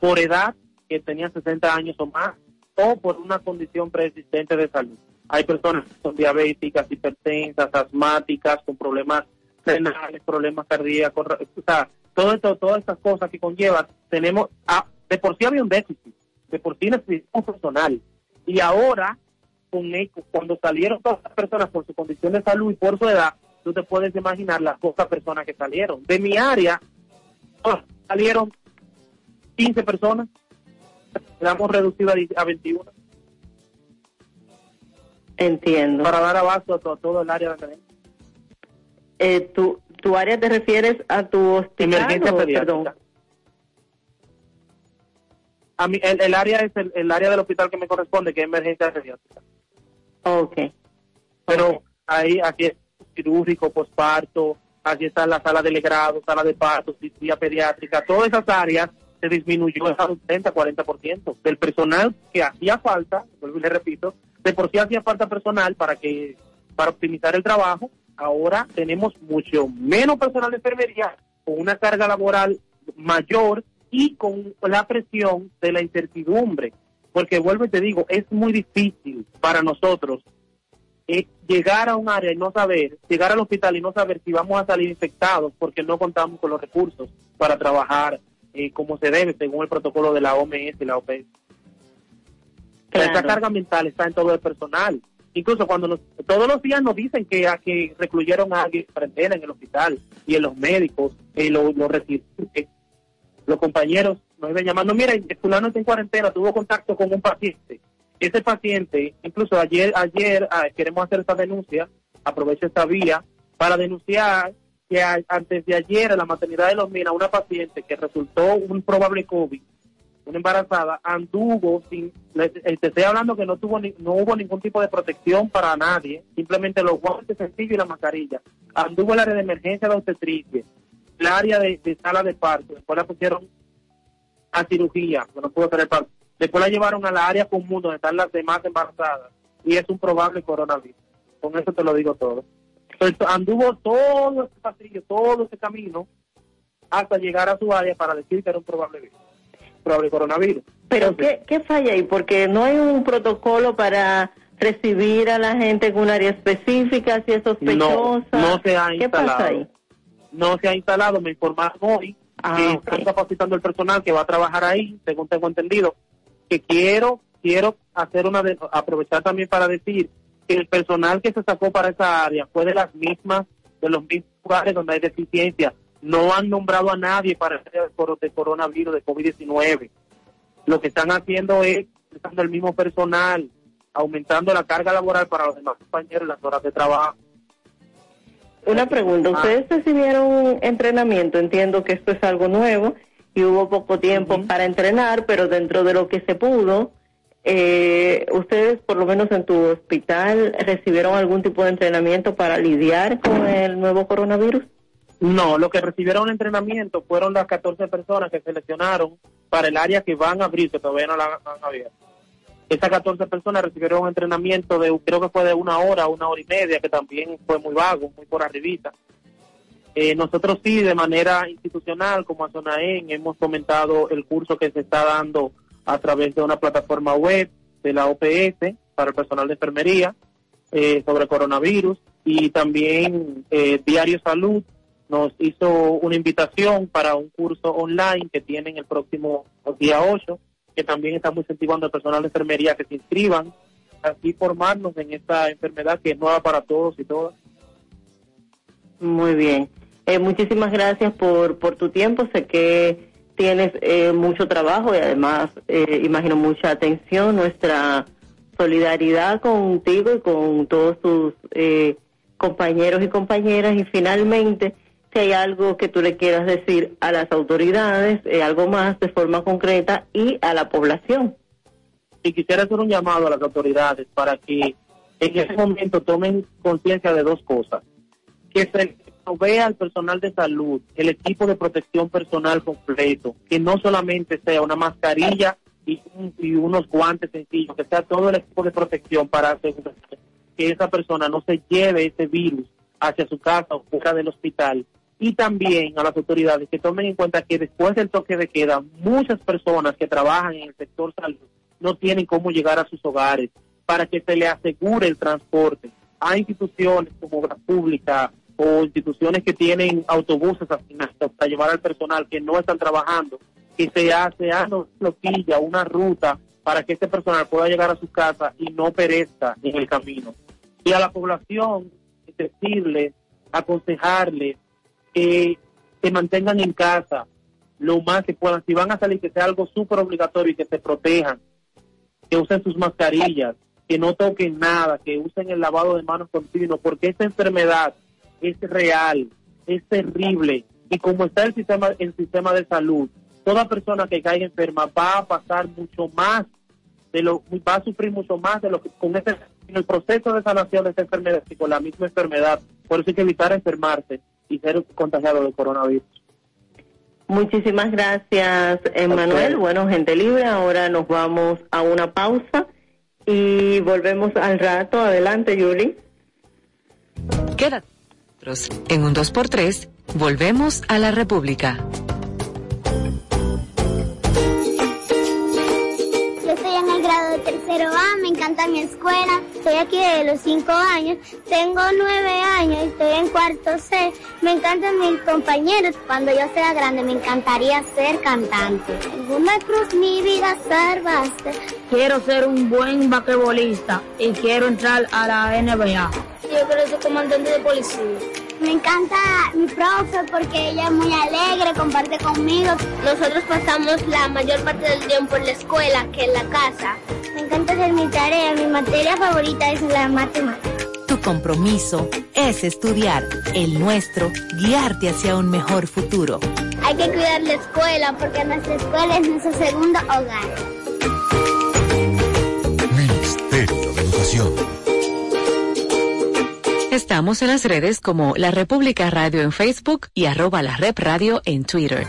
por edad, que tenía 60 años o más, o por una condición preexistente de salud. Hay personas que son diabéticas, hipertensas, asmáticas, con problemas renales, problemas cardíacos, o sea, todo esto, todas estas cosas que conllevan, tenemos, ah, de por sí había un déficit, de por sí necesitamos personal, y ahora con eco, cuando salieron todas las personas por su condición de salud y por su edad, tú te puedes imaginar las pocas personas que salieron. De mi área, oh, salieron 15 personas, la hemos reducido a, di- a 21 Entiendo. para dar abasto a to- todo el área de emergencia. Eh, ¿tu, ¿Tu área te refieres a tu hospital? Emergencia o- perdón? A mí, el, el área es el, el área del hospital que me corresponde, que es emergencia pediátrica. Ok. Pero ahí, aquí es quirúrgico, posparto, aquí está la sala de legrado, sala de parto, cirugía pediátrica, todas esas áreas se disminuyó a un 30-40% del personal que hacía falta, vuelvo y le repito, de por sí hacía falta personal para que para optimizar el trabajo, ahora tenemos mucho menos personal de enfermería con una carga laboral mayor y con la presión de la incertidumbre, porque vuelvo y te digo, es muy difícil para nosotros eh, llegar a un área y no saber, llegar al hospital y no saber si vamos a salir infectados porque no contamos con los recursos para trabajar eh, como se debe según el protocolo de la OMS y la OPS. Esa carga mental está en todo el personal. Incluso cuando nos- todos los días nos dicen que, a que recluyeron a alguien en en el hospital y en los médicos, y los, los residentes, los compañeros nos iban llamando, mira, el fulano está en cuarentena, tuvo contacto con un paciente. Ese paciente, incluso ayer, ayer ah, queremos hacer esta denuncia aprovecho esta vía para denunciar que antes de ayer en la maternidad de Los Minas, una paciente que resultó un probable COVID, una embarazada, anduvo sin, te estoy hablando que no tuvo ni- no hubo ningún tipo de protección para nadie, simplemente los guantes sencillos y la mascarilla. Anduvo el área de emergencia de obstetricia, el área de, de sala de parto, después la pusieron a cirugía, que no pudo tener parto. Después la llevaron a la área común donde están las demás embarazadas y es un probable coronavirus. Con eso te lo digo todo. Entonces, anduvo todo este pasillo, todo este camino hasta llegar a su área para decir que era un probable virus, probable coronavirus. Pero ¿qué, ¿qué falla ahí? Porque no hay un protocolo para recibir a la gente en un área específica, si es sospechosa. No, no se ha ¿Qué instalado. pasa ahí? No se ha instalado, me informaron hoy Ah, que ok. están capacitando el personal que va a trabajar ahí, según tengo entendido, que quiero, quiero hacer una de- aprovechar también para decir que el personal que se sacó para esa área fue de las mismas, de los mismos lugares donde hay deficiencia. No han nombrado a nadie para el de coronavirus, de COVID-19. Lo que están haciendo es usando el mismo personal, aumentando la carga laboral para los demás compañeros en las horas de trabajo. Una pregunta, ¿ustedes recibieron entrenamiento? Entiendo que esto es algo nuevo y hubo poco tiempo para entrenar, pero dentro de lo que se pudo, eh, ¿ustedes por lo menos en tu hospital recibieron algún tipo de entrenamiento para lidiar con el nuevo coronavirus? No, lo que recibieron entrenamiento fueron las 14 personas que seleccionaron para el área que van a abrir, que todavía no la han abierto. Esas 14 personas recibieron un entrenamiento de, creo que fue de una hora, una hora y media, que también fue muy vago, muy por arribita. Eh, nosotros sí, de manera institucional, como a Zonaen, hemos comentado el curso que se está dando a través de una plataforma web de la OPS para el personal de enfermería eh, sobre coronavirus y también eh, Diario Salud nos hizo una invitación para un curso online que tienen el próximo día 8, que también estamos incentivando al personal de enfermería que se inscriban, así formarnos en esta enfermedad que es nueva para todos y todas. Muy bien. Eh, muchísimas gracias por, por tu tiempo. Sé que tienes eh, mucho trabajo y además, eh, imagino, mucha atención. Nuestra solidaridad contigo y con todos tus eh, compañeros y compañeras. Y finalmente, si hay algo que tú le quieras decir a las autoridades, eh, algo más de forma concreta y a la población. Y quisiera hacer un llamado a las autoridades para que en ese momento tomen conciencia de dos cosas. Que se provea al personal de salud el equipo de protección personal completo, que no solamente sea una mascarilla y, y unos guantes sencillos, que sea todo el equipo de protección para asegurar que esa persona no se lleve ese virus hacia su casa o fuera del hospital. Y también a las autoridades que tomen en cuenta que después del toque de queda, muchas personas que trabajan en el sector salud no tienen cómo llegar a sus hogares para que se le asegure el transporte. Hay instituciones como Obras Pública o instituciones que tienen autobuses asignados para llevar al personal que no están trabajando, que se hace a una una ruta para que este personal pueda llegar a su casa y no perezca en el camino. Y a la población decirle, aconsejarle que se mantengan en casa lo más que puedan. Si van a salir, que sea algo súper obligatorio y que se protejan, que usen sus mascarillas, que no toquen nada, que usen el lavado de manos continuo, porque esta enfermedad es real, es terrible. Y como está el sistema, el sistema de salud, toda persona que caiga enferma va a pasar mucho más de lo va a sufrir mucho más de lo que con este en el proceso de sanación de esta enfermedad con la misma enfermedad por eso hay que evitar enfermarse y ser contagiado de coronavirus Muchísimas gracias, Emanuel. Bueno, gente libre, ahora nos vamos a una pausa y volvemos al rato. Adelante, Yuli. Quédate. En un 2x3, volvemos a la República. Yo estoy en el grado de tercero A, me encanta mi escuela. Estoy aquí desde los 5 años, tengo 9 años, estoy en cuarto C. Me encantan mis compañeros. Cuando yo sea grande me encantaría ser cantante. Una cruz mi vida salvaste. Quiero ser un buen basquetbolista y quiero entrar a la NBA. Yo quiero ser comandante de policía. Me encanta mi profe porque ella es muy alegre, comparte conmigo. Nosotros pasamos la mayor parte del tiempo en la escuela que en la casa. Me encanta hacer mi tarea, mi materia favorita es la matemática. Tu compromiso es estudiar, el nuestro, guiarte hacia un mejor futuro. Hay que cuidar la escuela porque nuestra escuela es nuestro segundo hogar. Ministerio de Educación. Estamos en las redes como La República Radio en Facebook y arroba la Rep Radio en Twitter.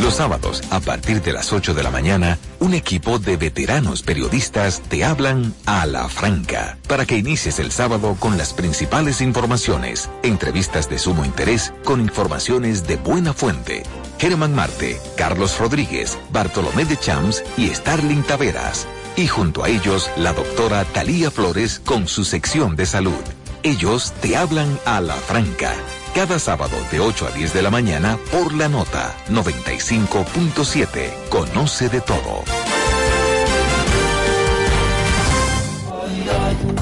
Los sábados, a partir de las 8 de la mañana, un equipo de veteranos periodistas te hablan a la franca para que inicies el sábado con las principales informaciones, entrevistas de sumo interés con informaciones de buena fuente. Germán Marte, Carlos Rodríguez, Bartolomé de Chams y Starling Taveras. Y junto a ellos, la doctora Talía Flores con su sección de salud. Ellos te hablan a la franca cada sábado de 8 a 10 de la mañana por la nota 95.7. Conoce de todo.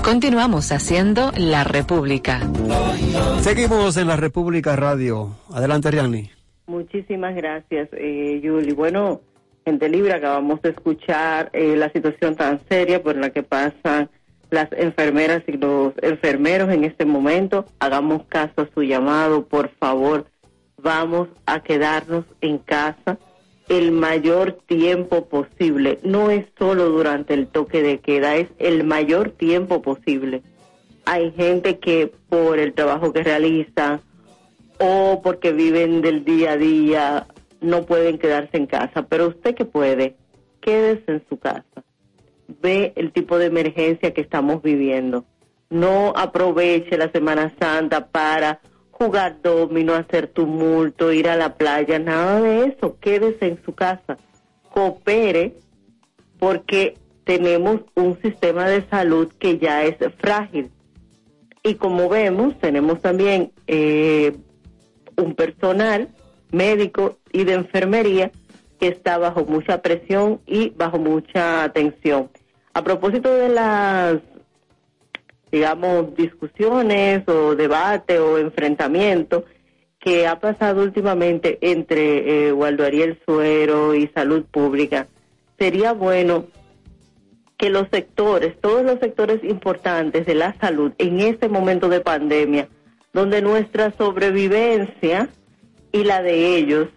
Continuamos haciendo La República. Seguimos en la República Radio. Adelante, Riani. Muchísimas gracias, eh, Yuli. Bueno, gente libre, acabamos de escuchar eh, la situación tan seria por la que pasan las enfermeras y los enfermeros en este momento. Hagamos caso a su llamado, por favor. Vamos a quedarnos en casa el mayor tiempo posible. No es solo durante el toque de queda, es el mayor tiempo posible. Hay gente que por el trabajo que realizan o porque viven del día a día no pueden quedarse en casa, pero usted que puede, quédese en su casa ve el tipo de emergencia que estamos viviendo. No aproveche la Semana Santa para jugar domino, hacer tumulto, ir a la playa, nada de eso. Quédese en su casa, coopere, porque tenemos un sistema de salud que ya es frágil. Y como vemos, tenemos también eh, un personal médico y de enfermería que está bajo mucha presión y bajo mucha tensión. A propósito de las, digamos, discusiones o debate o enfrentamiento que ha pasado últimamente entre eh, Waldo Ariel Suero y Salud Pública, sería bueno que los sectores, todos los sectores importantes de la salud en este momento de pandemia, donde nuestra sobrevivencia y la de ellos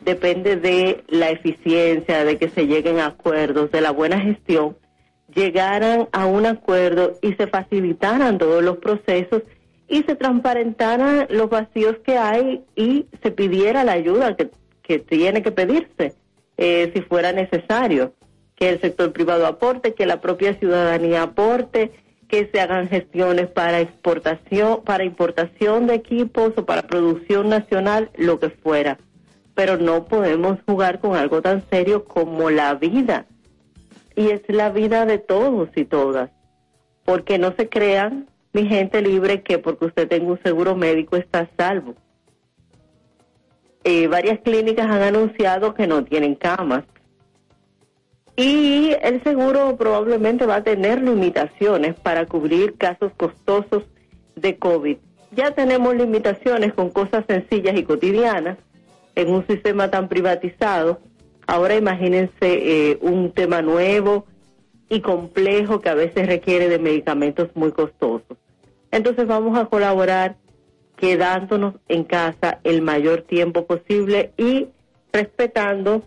depende de la eficiencia, de que se lleguen a acuerdos, de la buena gestión, llegaran a un acuerdo y se facilitaran todos los procesos y se transparentaran los vacíos que hay y se pidiera la ayuda que, que tiene que pedirse eh, si fuera necesario, que el sector privado aporte, que la propia ciudadanía aporte, que se hagan gestiones para exportación, para importación de equipos o para producción nacional, lo que fuera pero no podemos jugar con algo tan serio como la vida. Y es la vida de todos y todas. Porque no se crean, mi gente libre, que porque usted tenga un seguro médico está a salvo. Eh, varias clínicas han anunciado que no tienen camas. Y el seguro probablemente va a tener limitaciones para cubrir casos costosos de COVID. Ya tenemos limitaciones con cosas sencillas y cotidianas en un sistema tan privatizado. Ahora imagínense eh, un tema nuevo y complejo que a veces requiere de medicamentos muy costosos. Entonces vamos a colaborar quedándonos en casa el mayor tiempo posible y respetando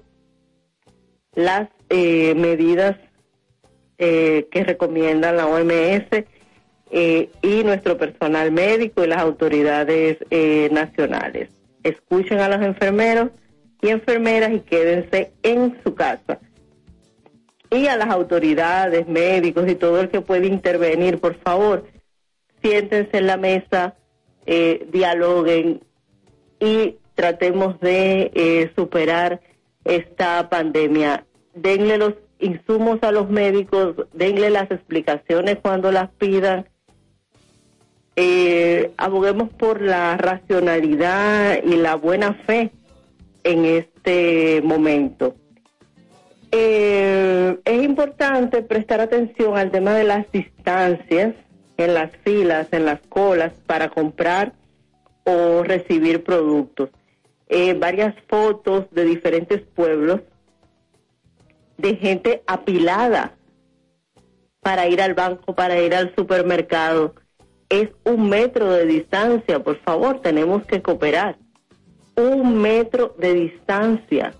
las eh, medidas eh, que recomiendan la OMS y nuestro personal médico y las autoridades nacionales escuchen a los enfermeros y enfermeras y quédense en su casa. Y a las autoridades, médicos y todo el que puede intervenir, por favor, siéntense en la mesa, eh, dialoguen y tratemos de eh, superar esta pandemia. Denle los insumos a los médicos, denle las explicaciones cuando las pidan eh, aboguemos por la racionalidad y la buena fe en este momento. Eh, es importante prestar atención al tema de las distancias en las filas, en las colas para comprar o recibir productos. Eh, varias fotos de diferentes pueblos de gente apilada para ir al banco, para ir al supermercado. Es un metro de distancia, por favor, tenemos que cooperar. Un metro de distancia.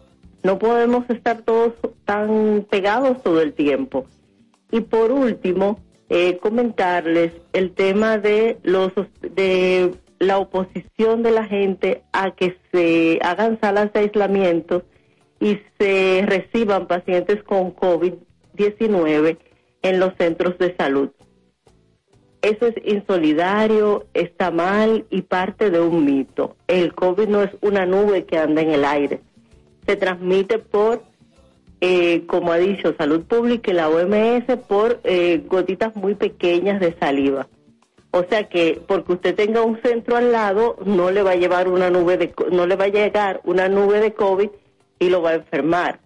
No podemos estar todos tan pegados todo el tiempo. Y por último, eh, comentarles el tema de los de la oposición de la gente a que se hagan salas de aislamiento y se reciban pacientes con COVID-19 en los centros de salud. Eso es insolidario, está mal y parte de un mito. El COVID no es una nube que anda en el aire. Se transmite por, eh, como ha dicho Salud Pública y la OMS, por eh, gotitas muy pequeñas de saliva. O sea que porque usted tenga un centro al lado, no le va a llevar una nube de, no le va a llegar una nube de COVID y lo va a enfermar.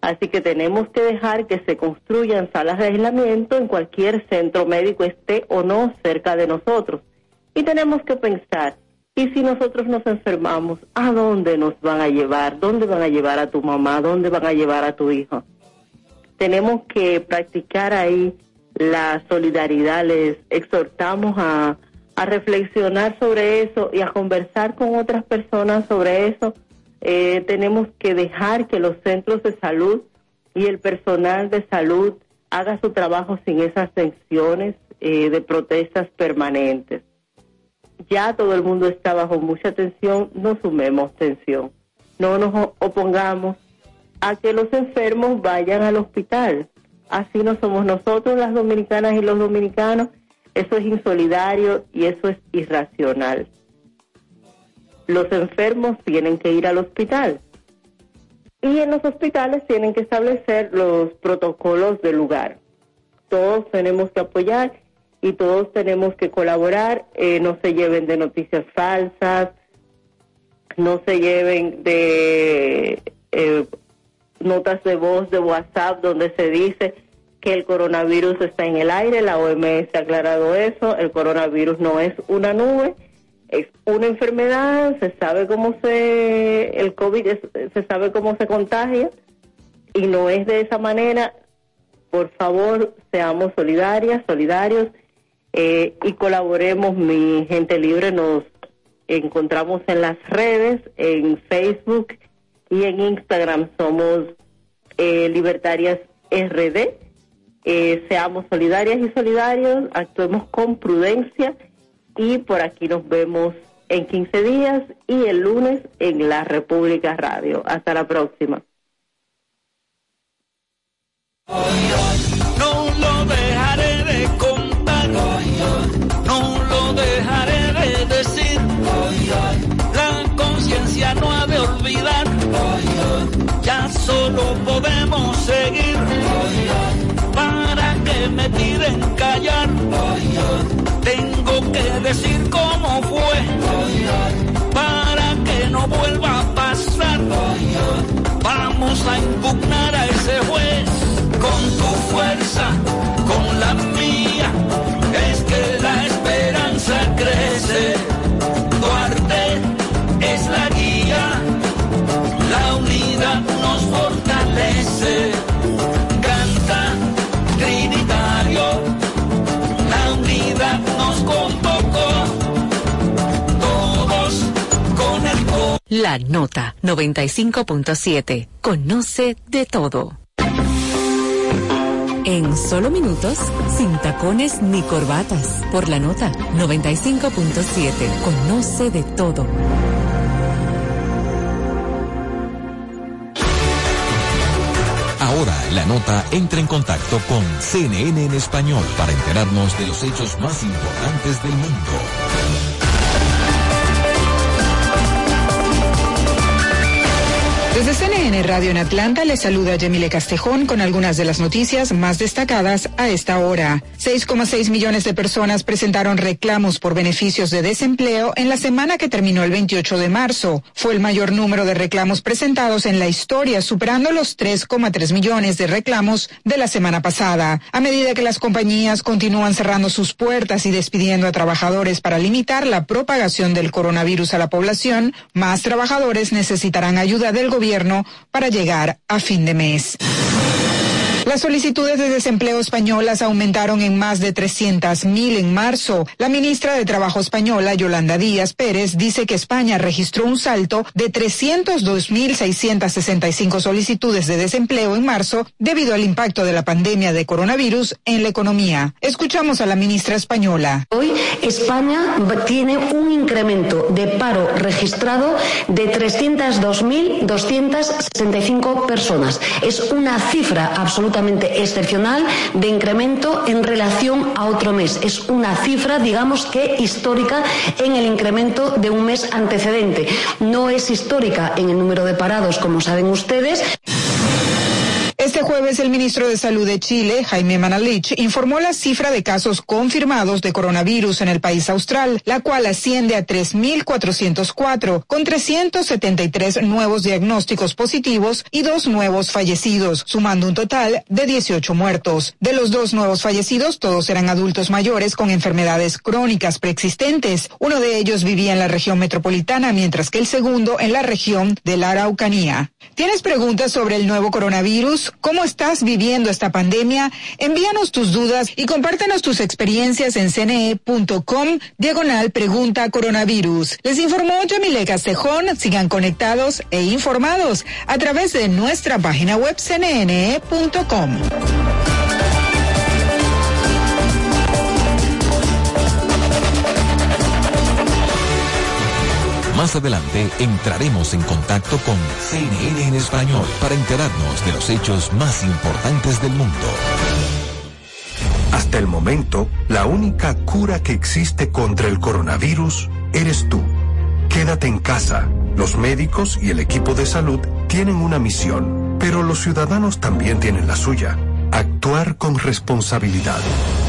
Así que tenemos que dejar que se construyan salas de aislamiento en cualquier centro médico esté o no cerca de nosotros. Y tenemos que pensar, ¿y si nosotros nos enfermamos, a dónde nos van a llevar? ¿Dónde van a llevar a tu mamá? ¿Dónde van a llevar a tu hijo? Tenemos que practicar ahí la solidaridad, les exhortamos a, reflexionar sobre eso y a conversar con otras personas sobre eso. Eh, tenemos que dejar que los centros de salud y el personal de salud haga su trabajo sin esas tensiones eh, de protestas permanentes. Ya todo el mundo está bajo mucha tensión, no sumemos tensión, no nos opongamos a que los enfermos vayan al hospital así no somos nosotros las dominicanas y los dominicanos, eso es insolidario y eso es irracional. Los enfermos tienen que ir al hospital. Y en los hospitales tienen que establecer los protocolos del lugar. Todos tenemos que apoyar y todos tenemos que colaborar, eh, no se lleven de noticias falsas, no se lleven de eh, notas de voz de WhatsApp donde se dice que el coronavirus está en el aire, la OMS ha aclarado eso, el coronavirus no es una nube, es una enfermedad, se sabe cómo se, el COVID se sabe cómo se contagia y no es de esa manera. Por favor, seamos solidarias, solidarios eh, y colaboremos. Mi gente libre nos encontramos en las redes, en Facebook y en Instagram somos eh, Libertarias RD. Eh, seamos solidarias y solidarios, actuemos con prudencia y por aquí nos vemos en 15 días y el lunes en la República Radio. Hasta la próxima. No lo dejaré de contar, no lo dejaré de decir. La conciencia no ha de olvidar ya solo podemos seguir. Para que me tiren callar, que decir cómo fue. Para que no vuelva a pasar, vamos a impugnar a ese juez con tu fuerza, con la mía. Es que la esperanza crece. La nota 95.7. Conoce de todo. En solo minutos, sin tacones ni corbatas. Por la nota 95.7. Conoce de todo. Ahora la nota entra en contacto con CNN en español para enterarnos de los hechos más importantes del mundo. Desde CNN Radio en Atlanta les saluda Yemile Castejón con algunas de las noticias más destacadas a esta hora. 6,6 millones de personas presentaron reclamos por beneficios de desempleo en la semana que terminó el 28 de marzo. Fue el mayor número de reclamos presentados en la historia, superando los 3,3 millones de reclamos de la semana pasada. A medida que las compañías continúan cerrando sus puertas y despidiendo a trabajadores para limitar la propagación del coronavirus a la población, más trabajadores necesitarán ayuda del gobierno para llegar a fin de mes. Las solicitudes de desempleo españolas aumentaron en más de 300.000 en marzo. La ministra de Trabajo española, Yolanda Díaz Pérez, dice que España registró un salto de 302.665 solicitudes de desempleo en marzo debido al impacto de la pandemia de coronavirus en la economía. Escuchamos a la ministra española. Hoy España tiene un incremento de paro registrado de 302.265 personas. Es una cifra absolutamente excepcional de incremento en relación a otro mes. Es una cifra, digamos que histórica en el incremento de un mes antecedente. No es histórica en el número de parados, como saben ustedes. Este jueves el ministro de Salud de Chile, Jaime Manalich, informó la cifra de casos confirmados de coronavirus en el país austral, la cual asciende a 3.404, con 373 nuevos diagnósticos positivos y dos nuevos fallecidos, sumando un total de 18 muertos. De los dos nuevos fallecidos, todos eran adultos mayores con enfermedades crónicas preexistentes. Uno de ellos vivía en la región metropolitana, mientras que el segundo en la región de la Araucanía. ¿Tienes preguntas sobre el nuevo coronavirus? ¿Cómo estás viviendo esta pandemia? Envíanos tus dudas y compártenos tus experiencias en cne.com diagonal pregunta coronavirus. Les informó Yamile Castejón. Sigan conectados e informados a través de nuestra página web cne.com. Más adelante entraremos en contacto con CNN en español para enterarnos de los hechos más importantes del mundo. Hasta el momento, la única cura que existe contra el coronavirus eres tú. Quédate en casa. Los médicos y el equipo de salud tienen una misión, pero los ciudadanos también tienen la suya. Actuar con responsabilidad.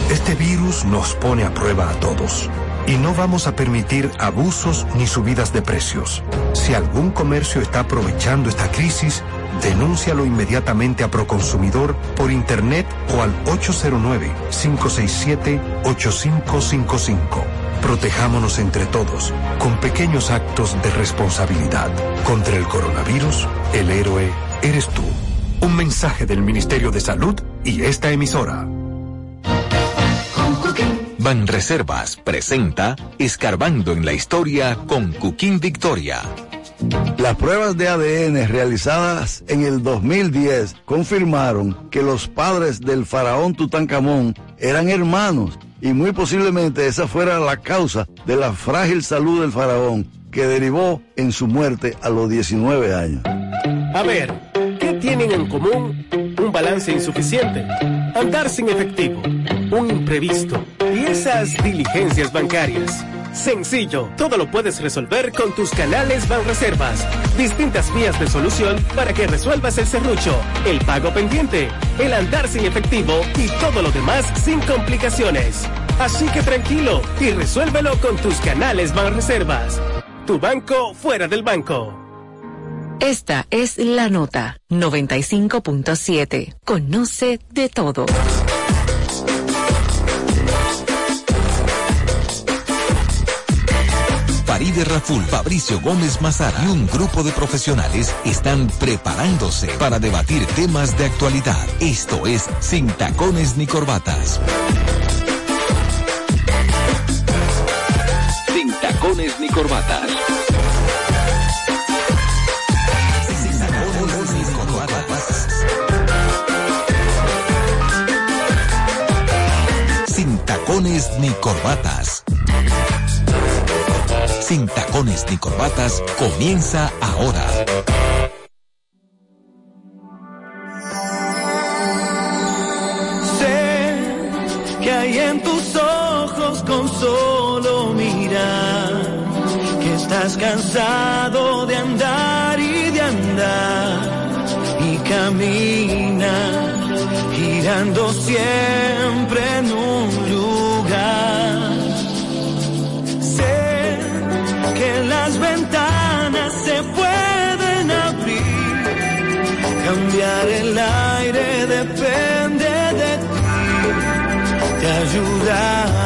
Este virus nos pone a prueba a todos y no vamos a permitir abusos ni subidas de precios. Si algún comercio está aprovechando esta crisis, denúncialo inmediatamente a Proconsumidor por internet o al 809-567-8555. Protejámonos entre todos con pequeños actos de responsabilidad. Contra el coronavirus, el héroe eres tú. Un mensaje del Ministerio de Salud y esta emisora. Banreservas presenta Escarbando en la Historia con Cuquín Victoria. Las pruebas de ADN realizadas en el 2010 confirmaron que los padres del faraón Tutankamón eran hermanos y muy posiblemente esa fuera la causa de la frágil salud del faraón que derivó en su muerte a los 19 años. A ver, ¿qué tienen en común? Un balance insuficiente, andar sin efectivo, un imprevisto y esas diligencias bancarias. Sencillo, todo lo puedes resolver con tus canales Banreservas. Distintas vías de solución para que resuelvas el serrucho, el pago pendiente, el andar sin efectivo y todo lo demás sin complicaciones. Así que tranquilo y resuélvelo con tus canales Banreservas. Tu banco fuera del banco. Esta es la nota 95.7. Conoce de todo. Faride Raful, Fabricio Gómez Mazara y un grupo de profesionales están preparándose para debatir temas de actualidad. Esto es Sin Tacones ni Corbatas. Sin Tacones ni Corbatas. Sin tacones ni corbatas. Sin tacones ni corbatas comienza ahora. Sé que hay en tus ojos con solo mirar que estás cansado de andar y de andar y camina girando siempre